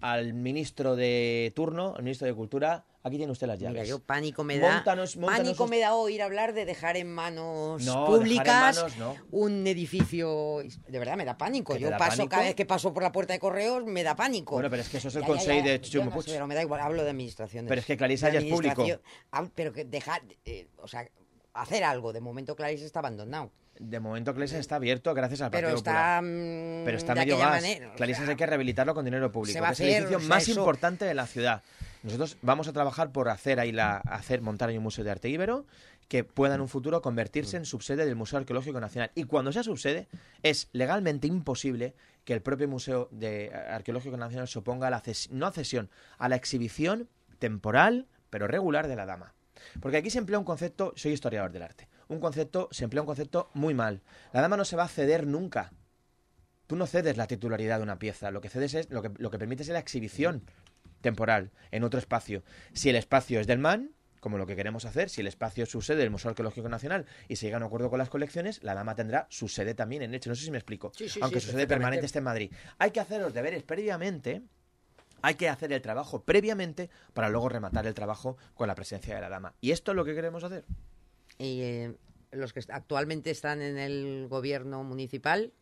al ministro de turno, al ministro de Cultura, aquí tiene usted las llaves. Mira, yo pánico me da, pánico me da oír hablar de dejar en manos públicas un edificio. De verdad, me da pánico. Yo paso cada vez que paso por la puerta de correos, me da pánico. Bueno, pero es que eso es el consejo de Chumupuch. pero me da igual, hablo de administración. pero es que Clarisa ya es público. Pero que dejar, eh, o sea, hacer algo. De momento Clarisa está abandonado. De momento Clarisas está abierto gracias al Partido pero está, mm, Pero está medio gas. Clarisas hay que rehabilitarlo con dinero público. es el edificio más importante de la ciudad. Nosotros vamos a trabajar por hacer ahí la, hacer montar ahí un museo de arte íbero que pueda en un futuro convertirse en subsede del Museo Arqueológico Nacional. Y cuando sea subsede, es legalmente imposible que el propio Museo de Arqueológico Nacional se oponga a la no cesión, a la exhibición temporal, pero regular de la dama. Porque aquí se emplea un concepto, soy historiador del arte, un concepto, se emplea un concepto muy mal. La dama no se va a ceder nunca. Tú no cedes la titularidad de una pieza, lo que cedes es, lo que, lo que permites es la exhibición temporal en otro espacio. Si el espacio es del MAN, como lo que queremos hacer, si el espacio es su sede del Museo Arqueológico Nacional y se llega a un acuerdo con las colecciones, la dama tendrá su sede también en Elche. No sé si me explico. Aunque su sede permanente esté en Madrid. Hay que hacer los deberes previamente hay que hacer el trabajo previamente para luego rematar el trabajo con la presencia de la dama. Y esto es lo que queremos hacer. Y eh, los que actualmente están en el gobierno municipal,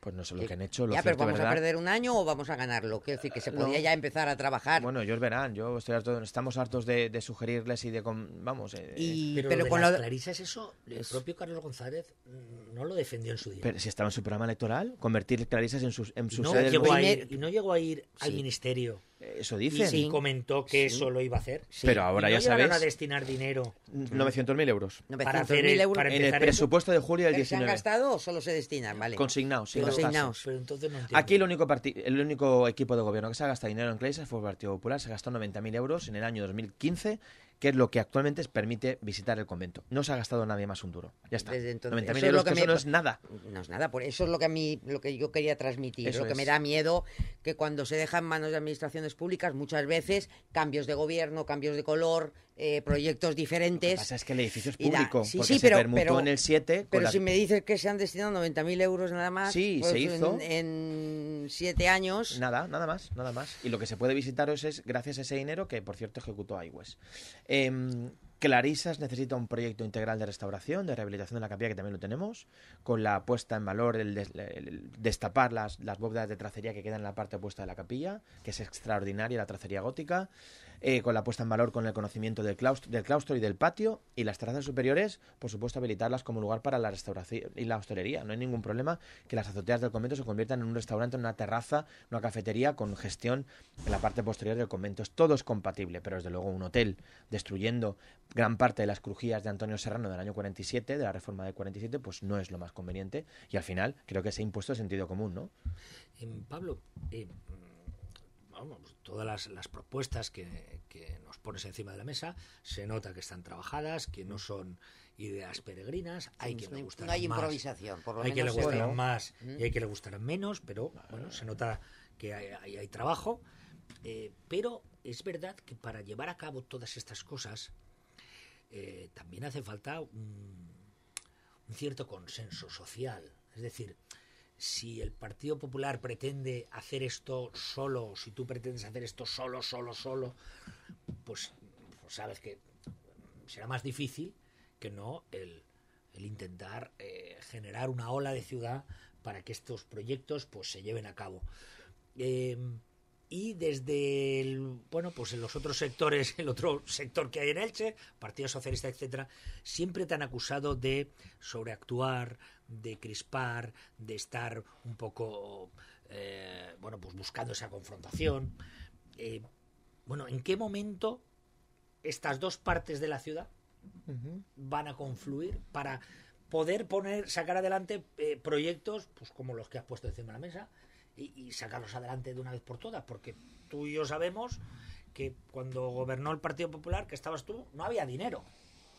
pues no sé lo que han hecho. Lo ya, pero ¿vamos a perder un año o vamos a ganarlo? Quiero decir, que se podía ya empezar a trabajar. Bueno, ellos verán. Yo estoy estamos hartos de, sugerirles y de... vamos... Eh, y, pero, con las clarisas eso, el propio Carlos González no lo defendió en su día. Pero si estaba en su programa electoral, convertir clarisas en, sus, en su no sede... y no llegó a ir al ministerio eso dice. Y comentó que eso lo iba a hacer. Pero ahora ya sabes. a destinar dinero. 900.000 euros. para hacer el, euros. en el presupuesto de julio del 19. ¿Se han gastado o solo se destinan? Vale. Consignados. Consignados. Pero entonces no Aquí el único, el único equipo de gobierno que se ha gastado dinero en Clases fue el Partido Popular. Se gastó 90.000 euros en el año 2015 que es lo que actualmente permite visitar el convento. No se ha gastado nadie más un duro. Ya está. Desde entonces. 90.000 Eso es lo que que eso me- no es nada. No es nada, por eso es lo que a mí, lo que yo quería transmitir, Eso lo que me da miedo que cuando se deja en manos de administraciones públicas muchas veces cambios de gobierno, cambios de color, eh, proyectos Lo que diferentes. pasa es que el edificio es da- público, sí, porque sí, se pero- permutó pero- en el 7 con Pero si me dices que se han destinado 90.000 euros nada más Sí, pues se hizo. En, en siete años. Nada, nada más, nada más. Y lo que se puede visitaros es gracias a ese dinero que, por cierto, ejecutó iWest. Em, Clarisas necesita un proyecto integral de restauración, de rehabilitación de la capilla, que también lo tenemos, con la puesta en valor, el, des- el destapar las, las bóvedas de tracería que quedan en la parte opuesta de la capilla, que es extraordinaria la tracería gótica, eh, con la puesta en valor con el conocimiento del claustro, del claustro y del patio, y las terrazas superiores, por supuesto, habilitarlas como lugar para la restauración y la hostelería. No hay ningún problema que las azoteas del convento se conviertan en un restaurante, en una terraza, una cafetería con gestión en la parte posterior del convento. Todo es compatible, pero desde luego un hotel destruyendo gran parte de las crujías de Antonio Serrano del año 47, de la reforma del 47, pues no es lo más conveniente. Y al final creo que se ha impuesto el sentido común, ¿no? Em, Pablo, mm, vamos, todas las, las propuestas que, que nos pones encima de la mesa se nota que están trabajadas, que no son ideas peregrinas, hay quien le gustarán no hay más, improvisación, por lo hay quien le menos gustarán más Mm. y hay quien le gustarán menos, pero bueno, se nota que hay, hay- hay trabajo. Eh, pero es verdad que para llevar a cabo todas estas cosas eh, también hace falta un, un cierto consenso social. Es decir, si el Partido Popular pretende hacer esto solo, si tú pretendes hacer esto solo, solo, solo, pues, pues sabes que será más difícil que no el, intentar eh, generar una ola de ciudad para que estos proyectos pues se lleven a cabo. Eh, y desde el, bueno pues en los otros sectores el otro sector que hay en Elche Partido Socialista etcétera siempre te han acusado de sobreactuar de crispar de estar un poco eh, bueno pues buscando esa confrontación. Eh, bueno en qué momento estas dos partes de la ciudad van a confluir para poder poner sacar adelante eh, proyectos pues como los que has puesto encima de la mesa y, y sacarlos adelante de una vez por todas porque tú y yo sabemos que cuando gobernó el Partido Popular que estabas tú no había dinero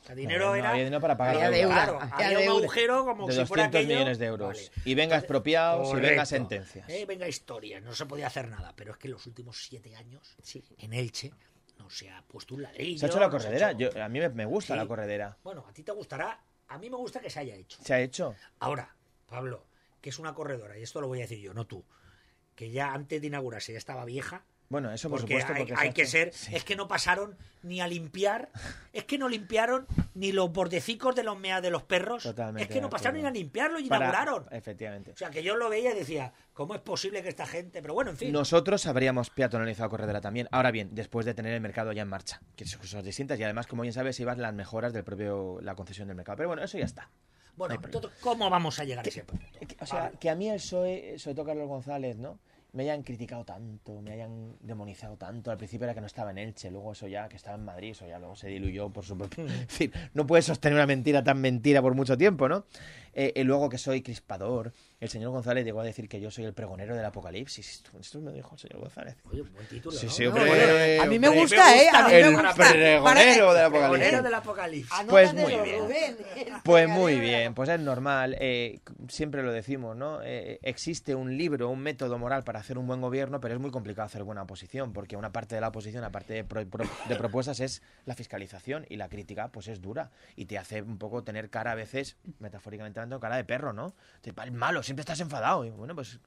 o sea, dinero No, no era había dinero para pagar Había deuda. Claro, había había un deuda. agujero como de si fuera 200 aquello. millones de euros. Vale. Y venga Entonces, expropiados y venga sentencias. Eh, venga historias, no se podía hacer nada. Pero es que en los últimos siete años, en Elche, no se ha puesto un ladrillo. Se ha hecho la corredera. hecho- Yo, a mí me, me gusta Sí. la corredera. Bueno, a ti te gustará. A mí me gusta que se haya hecho. Se ha hecho. Ahora, Pablo, que es una corredora, y esto lo voy a decir yo, no tú, que ya antes de inaugurarse ya estaba vieja. Bueno, eso por Porque supuesto. hay, porque hay ha que ser, Sí. es que no pasaron ni a limpiar, es que no limpiaron ni los bordecicos de los meas de los perros, Totalmente es que no pasaron ni a limpiarlo y Para- inauguraron. Efectivamente. O sea, que yo lo veía y decía, ¿cómo es posible que esta gente? Pero bueno, en fin. Nosotros habríamos peatonalizado Corredera también. Ahora bien, después de tener el mercado ya en marcha, que son cosas distintas y además, como bien sabes, iban las mejoras del propio la concesión del mercado. Pero bueno, eso ya está. bueno, no ¿cómo vamos a llegar a ese punto? que- O sea, que a mí el PSOE, sobre todo Carlos González, ¿no? Me hayan criticado tanto, me hayan demonizado tanto. Al principio era que no estaba en Elche, luego eso ya, que estaba en Madrid, eso ya luego se diluyó por su propio... En fin, no puedes sostener una mentira tan mentira por mucho tiempo, ¿no? Eh, y luego que soy crispador. El señor González llegó a decir que yo soy el pregonero del apocalipsis. Esto, esto me dijo el señor González. Oye, buen título, Sí, ¿no? sí, No, hombre, bueno, a mí me hombre. gusta, ¿eh? A mí El me gusta. pregonero Para- del apocalipsis. Pregonero del apocalipsis. Pues muy bien. Rubén. Pues muy bien, pues es normal. eh, siempre lo decimos, ¿no? Eh, existe un libro, un método moral para hacer un buen gobierno, pero es muy complicado hacer buena oposición, porque una parte de la oposición, aparte de, pro- pro- de propuestas, es la fiscalización y la crítica, pues es dura y te hace un poco tener cara a veces, metafóricamente hablando, cara de perro, ¿no? Te el malo, siempre estás enfadado. Y bueno, pues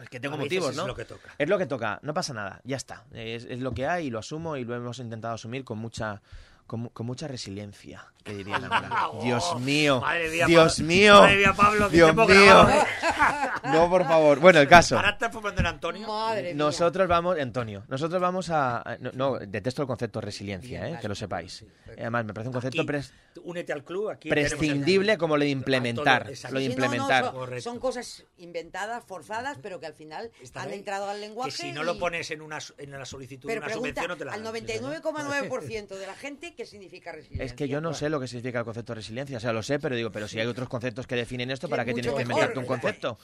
es que tengo motivos, es ¿no? lo que toca. Es lo que toca, no pasa nada, ya está. Es, es lo que hay y lo asumo y lo hemos intentado asumir con mucha con, mu- con mucha resiliencia, que diría la abuela. Oh, Dios mío, madre mía, Dios Pablo. mío, Madre mía, Pablo, que Dios mío. grabado, ¿eh? No, por favor. Bueno, el caso. Ahora estás fumando en Antonio. Madre mía. Nosotros vamos, Antonio, nosotros vamos a... a- No, no, detesto el concepto resiliencia, Bien, ¿eh? vale. que lo sepáis. Perfecto. Además, me parece un concepto Aquí, pres- Únete al club. Aquí el- prescindible como lo de implementar. Lo de Sí, no, no, implementar. son- son, cosas inventadas, forzadas, pero que al final Está han ahí. entrado al lenguaje. Que si no lo y- pones en, una, en la solicitud Pero de una pregunta subvención, no te la al dan. 99,9% de la gente qué significa resiliencia. Es que yo no sé lo que significa el concepto de resiliencia. O sea, lo sé, pero digo, pero si hay otros conceptos que definen esto, ¿para qué tienes que inventarte un concepto?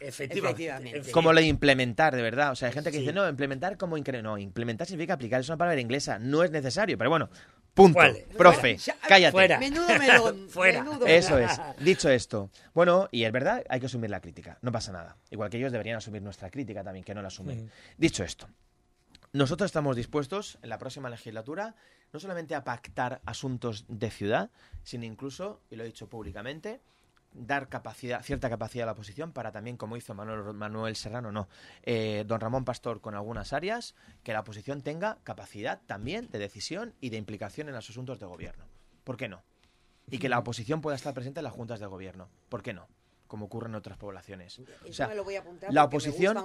Efectivamente. Efectivamente. Como lo de implementar, de verdad. O sea, hay gente que Sí. dice, no, implementar como incre... No, implementar significa aplicar. Es una palabra inglesa. No es necesario, pero bueno, Punto. Profe, cállate. Fuera. Menudo melón. Fuera. Eso es. Dicho esto, bueno, y es verdad, hay que asumir la crítica. No pasa nada. Igual que ellos deberían asumir nuestra crítica también, que no la asumen. Dicho esto, nosotros estamos dispuestos en la próxima legislatura no solamente a pactar asuntos de ciudad, sino incluso, y lo he dicho públicamente, dar capacidad, cierta capacidad a la oposición para también, como hizo Manuel, Manuel Serrano, no, eh, don Ramón Pastor con algunas áreas, que la oposición tenga capacidad también de decisión y de implicación en los asuntos de gobierno. ¿Por qué no? Y que la oposición pueda estar presente en las juntas de gobierno. ¿Por qué no? Como ocurre en otras poblaciones. o sea, me lo voy a apuntar la oposición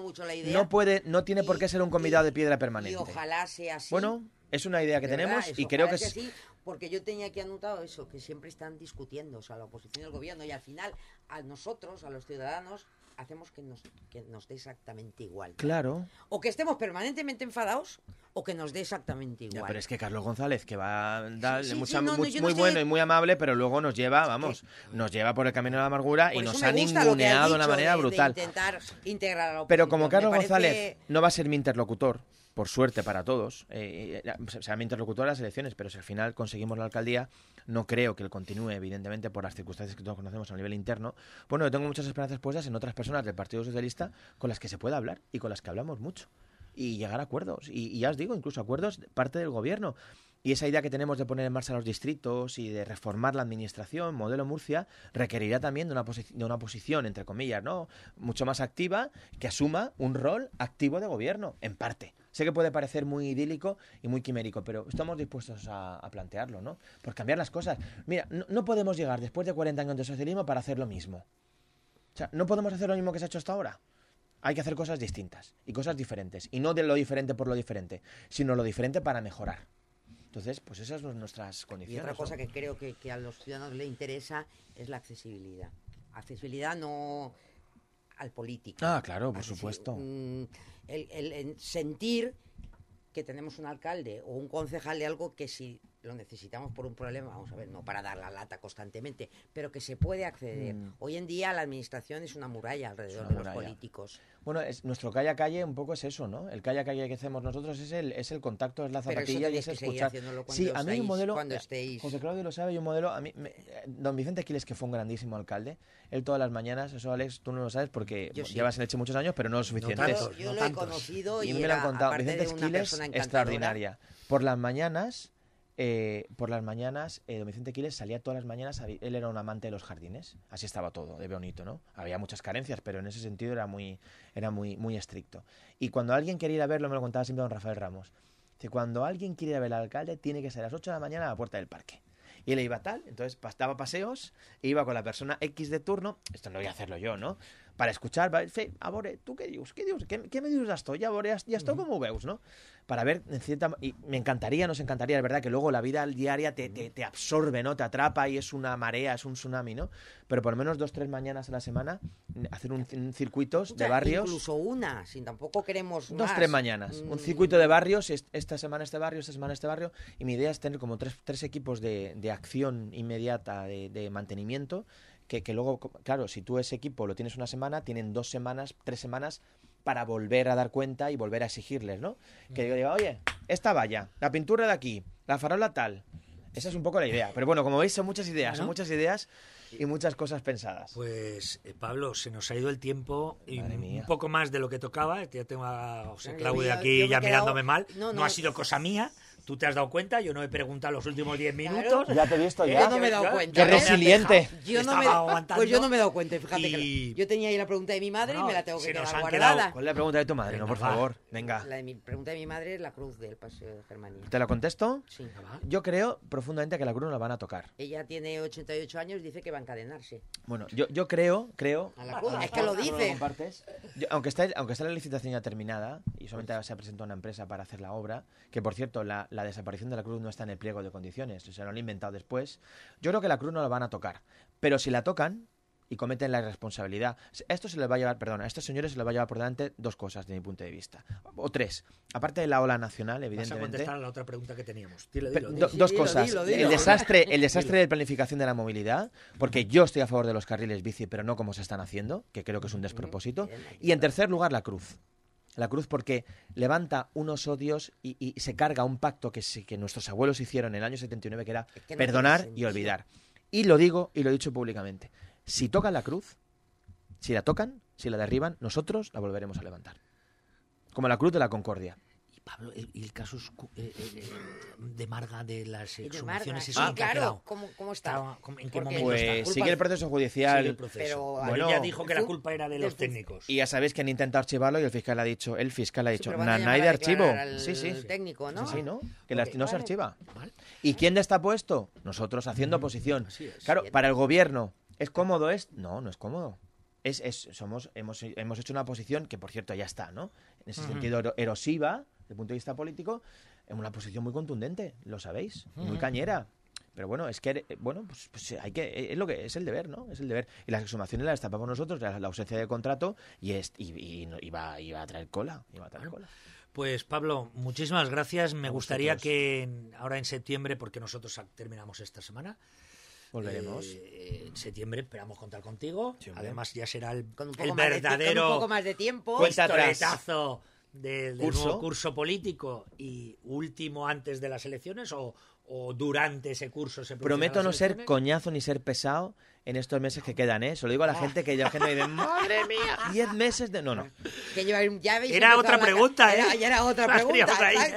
no puede, no tiene por qué ser un convidado de piedra permanente. Y ojalá sea así. Bueno, es una idea que tenemos y creo que es porque yo tenía aquí anotado eso, que siempre están discutiendo, o sea, la oposición y el gobierno, y al final a nosotros, a los ciudadanos, hacemos que nos, que nos dé exactamente igual. Claro. O que estemos permanentemente enfadados o que nos dé exactamente igual. pero es que Carlos González, que va a muy, bueno y muy amable, pero luego nos lleva, vamos, nos lleva por el camino de la amargura y nos ha ninguneado de una manera brutal. intentar integrar a la pero como Carlos González no va a ser mi interlocutor, por suerte para todos, eh, eh será mi interlocutor en las elecciones, pero si al final conseguimos la alcaldía, no creo que él continúe, evidentemente, por las circunstancias que todos conocemos a nivel interno. Bueno, yo tengo muchas esperanzas puestas en otras personas del Partido Socialista con las que se puede hablar y con las que hablamos mucho y llegar a acuerdos. Y, y ya os digo, incluso acuerdos parte del gobierno. Y esa idea que tenemos de poner en marcha los distritos y de reformar la administración, modelo Murcia, requerirá también de una, de una posición, entre comillas, ¿no? mucho más activa, que asuma un rol activo de gobierno, en parte. Sé que puede parecer muy idílico y muy quimérico, pero estamos dispuestos a, plantearlo, ¿no? Por cambiar las cosas. Mira, no, podemos llegar después de 40 años de socialismo para hacer lo mismo. O sea, no podemos hacer lo mismo que se ha hecho hasta ahora. Hay que hacer cosas distintas y cosas diferentes. Y no de lo diferente por lo diferente, sino lo diferente para mejorar. Entonces, pues esas son nuestras condiciones. Y otra cosa que creo que, a los ciudadanos le interesa es la accesibilidad. Accesibilidad no al político. Ah, claro, por supuesto. Mm, el, sentir que tenemos un alcalde o un concejal de algo que si lo necesitamos por un problema, vamos a ver, no para dar la lata constantemente, pero que se puede acceder. Mm. Hoy en día la administración es una muralla alrededor de los políticos. Bueno, es, nuestro calle a calle un poco es eso, ¿no? El calle a calle que hacemos nosotros es el, es el contacto, es la zapatilla y es escuchar. Sí, a mí un modelo, cuando estéis... José Claudio lo sabe, hay un modelo, a mí, don Vicente Aquiles, que fue un grandísimo alcalde, él todas las mañanas, eso Alex, tú no lo sabes porque llevas en leche muchos años, pero no lo suficiente. yo lo he conocido y, me lo han contado. Vicente Aquiles, extraordinaria. Por las mañanas eh, por las mañanas, eh, don Vicente Quiles salía todas las mañanas, él era un amante de los jardines, así estaba todo, de bonito, ¿no? Había muchas carencias, pero en ese sentido era muy, era muy, muy estricto. Y cuando alguien quería ir a verlo, me lo contaba siempre don Rafael Ramos, que cuando alguien quiere ir a ver al alcalde, tiene que ser a las 8 de la mañana a la puerta del parque. Y él iba tal, entonces daba paseos, iba con la persona X de turno, esto no voy a hacerlo yo, ¿no? Para escuchar, va, fe, abore, tú qué dios, qué dios, qué, qué me dios esto, ya abore, ya esto como veus, ¿no? Para ver, en cierta, y me encantaría, nos encantaría, es verdad que luego la vida diaria te, te, te, absorbe, ¿no? Te atrapa y es una marea, es un tsunami, ¿no? Pero por lo menos dos, tres mañanas a la semana, hacer un, circuitos de barrios. Incluso una, sin tampoco queremos Dos, tres mañanas. Un mm. circuito de barrios, esta semana este barrio, esta semana este barrio, y mi idea es tener como tres, tres equipos de, de acción inmediata, de, de mantenimiento, que, luego, claro, si tú ese equipo lo tienes una semana, tienen dos semanas, tres semanas para volver a dar cuenta y volver a exigirles, ¿no? Que yo diga, oye, esta valla, la pintura de aquí, la farola tal. Esa es un poco la idea. Pero bueno, como veis, son muchas ideas, son muchas ideas y muchas cosas pensadas. Pues, eh, Pablo, se nos ha ido el tiempo y un poco más de lo que tocaba. Ya tengo a José Claudio aquí ya mirándome mal. no, ha sido cosa mía. Tú te has dado cuenta, yo no he preguntado los últimos 10 minutos. Ya te he visto ya. Yo no me he dado cuenta. Qué resiliente. Yo no me, pues yo no me he dado cuenta, fíjate que yo tenía ahí la pregunta de mi madre y me la tengo que quedar guardada. ¿Cuál es la pregunta de tu madre? no, por favor, venga. La de mi pregunta de mi madre es la cruz del Paseo de Germania. ¿Te la contesto? Sí. Yo creo profundamente que la cruz no la van a tocar. Ella tiene 88 años y dice que va a encadenarse. Bueno, yo, yo creo, creo... A la cruz, es que lo dice. aunque, está, aunque está la licitación ya terminada y solamente se ha presentado una empresa para hacer la obra, que por cierto, la, la desaparición de la cruz no está en el pliego de condiciones, o sea, lo han inventado después. Yo creo que la cruz no la van a tocar, pero si la tocan y cometen la irresponsabilidad, esto se les va a llevar, perdón, a estos señores se les va a llevar por delante dos cosas de mi punto de vista, o tres. Aparte de la ola nacional, evidentemente. Vas a contestar a la otra pregunta que teníamos. dos cosas. el desastre, el desastre de planificación de la movilidad, porque yo estoy a favor de los carriles bici, pero no como se están haciendo, que creo que es un despropósito. Y en tercer lugar, la cruz. La cruz porque levanta unos odios y, se carga un pacto que, que nuestros abuelos hicieron en el año 79, que era perdonar y olvidar. Y lo digo y lo he dicho públicamente. Si tocan la cruz, si la tocan, si la derriban, nosotros la volveremos a levantar. Como la cruz de la concordia. Pablo, ¿y el caso eh, eh, de Marga de las exhumaciones? ¿Eso ah, claro, ¿Cómo, ¿cómo, está? ¿En qué momento pues está? sigue el proceso judicial. el Pero bueno, ella dijo que la culpa era de los técnicos. Y ya sabéis que han intentado archivarlo y el fiscal ha dicho, el fiscal ha dicho, no hay de archivo. Sí, sí. técnico, ¿no? Sí, sí, ¿no? Que no se archiva. ¿Y quién está puesto? Nosotros haciendo oposición. Claro, para el gobierno, ¿es cómodo? ¿Es? No, no es cómodo. Es, es, somos, hemos, hemos hecho una posición que, por cierto, ya está, ¿no? En ese sentido erosiva, desde el punto de vista político, en una posición muy contundente, lo sabéis, muy cañera. Pero bueno, es que, eh, bueno, pues, pues, hay que, es lo que es el deber, ¿no? Es el deber. Y las exhumaciones las destapamos nosotros, la, ausencia de contrato, y, es, y, y, va, a traer cola. Iba a traer cola. Pues Pablo, muchísimas gracias. Me gustaría que ahora en septiembre, porque nosotros terminamos esta semana, Volveremos. Eh, en septiembre esperamos contar contigo. Además, ya será el, el verdadero. un poco más de tiempo. pistoletazo del, nuevo curso político y último antes de las elecciones o, durante ese curso se Prometo no ser coñazo ni ser pesado en estos meses que quedan, ¿eh? Se lo digo a la gente que ya gente me dice, madre mía, 10 meses de... No, no. era otra pregunta, ¿eh? Era, otra pregunta,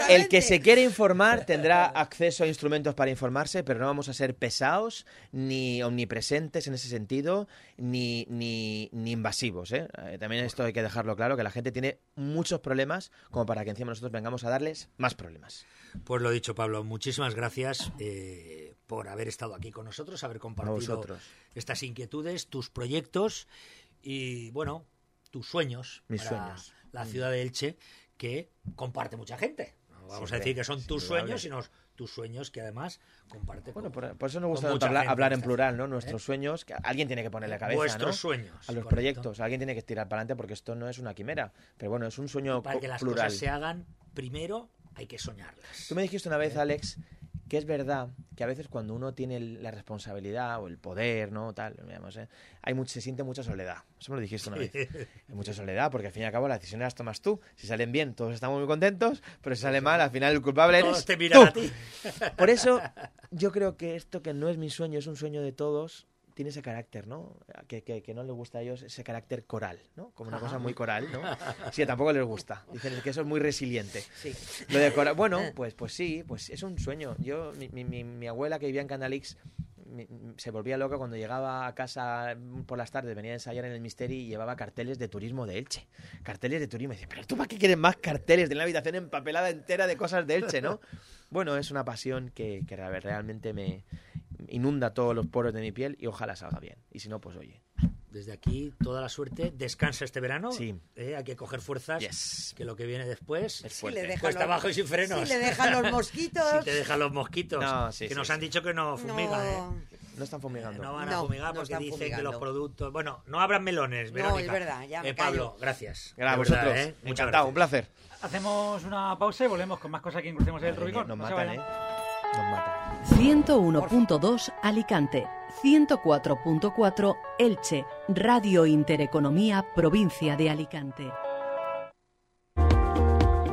El que se quiere informar tendrá acceso a instrumentos para informarse, pero no vamos a ser pesados, ni omnipresentes en ese sentido, ni, ni, ni invasivos, ¿eh? ¿eh? También esto hay que dejarlo claro, que la gente tiene muchos problemas como para que encima nosotros vengamos a darles más problemas. Pues lo dicho, Pablo, muchísimas gracias. Eh por haber estado aquí con nosotros, haber compartido estas inquietudes, tus proyectos y, bueno, tus sueños Mis sueños. la ciudad de Elche, que comparte mucha gente. vamos a decir que son tus sueños, sino tus sueños que además comparte bueno por, eso nos gusta hablar, en plural no nuestros ¿eh? sueños que alguien tiene que ponerle cabeza Nuestros sueños a los proyectos alguien tiene que tirar para adelante porque esto no es una quimera. Pero bueno es un sueño para que las cosas se hagan primero hay que soñarlas. Tú me dijiste una vez ¿Eh? Alex que es verdad que a veces cuando uno tiene la responsabilidad o el poder, ¿no? Tal, digamos, ¿eh? hay mucho, se siente mucha soledad. Eso me lo dijiste una vez. Hay mucha soledad porque al fin y al cabo las decisiones las tomas tú. Si salen bien, todos estamos muy contentos, pero si sale mal, al final el culpable eres te tú. A ti. Por eso yo creo que esto que no es mi sueño, es un sueño de todos, tiene ese carácter, ¿no? Que, que, no les gusta a ellos ese carácter coral, ¿no? Como una cosa muy coral, ¿no? Sí, tampoco les gusta. Dicen que eso es muy resiliente. Sí. Lo de coral, bueno, pues, pues sí, pues es un sueño. Yo, mi, mi, mi abuela que vivía en Canalix se volvía loca cuando llegaba a casa por las tardes, venía a ensayar en el Misteri y llevaba carteles de turismo de Elche. Carteles de turismo. Y pero tú para qué quieres más carteles de una habitación empapelada entera de cosas de Elche, ¿no? bueno, es una pasión que, que realmente me, inunda todos los poros de mi piel y ojalá salga bien. Y si no, pues oye. Desde aquí, toda la suerte. Descansa este verano. Sí. ¿eh? Hay que coger fuerzas. Que lo que viene después es fuerte. le Cuesta abajo y sin frenos. Si le dejan los mosquitos. si te dejan los mosquitos. que nos han dicho que no fumigan, no. ¿eh? No están fumigando. no van a fumigar porque dicen que los productos. Bueno, no abran melones, Verónica. No, es verdad. Ya eh, Pablo, gracias. Gracias a vosotros. ¿eh? Encantado, un placer. Hacemos una pausa y volvemos con más cosas que crucemos el Rubicón. Nos matan, ¿eh? Nos matan. 101.2 Alicante, 104.4 Elche, Radio Intereconomía, provincia de Alicante.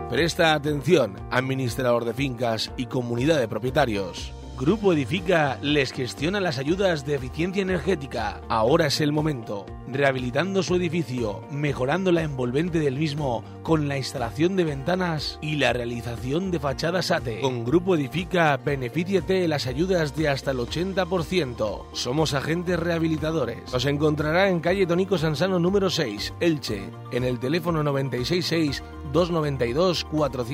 Presta atención, administrador de fincas y comunidad de propietarios. Grupo Edifica les gestiona las ayudas de eficiencia energética. Ahora es el momento. Rehabilitando su edificio, mejorando la envolvente del mismo con la instalación de ventanas y la realización de fachadas ATE. Con Grupo Edifica, benefíciate las ayudas de hasta el 80%. Somos agentes rehabilitadores. Nos encontrará en calle Tonico Sansano número 6, Elche, en el teléfono 966 292 400.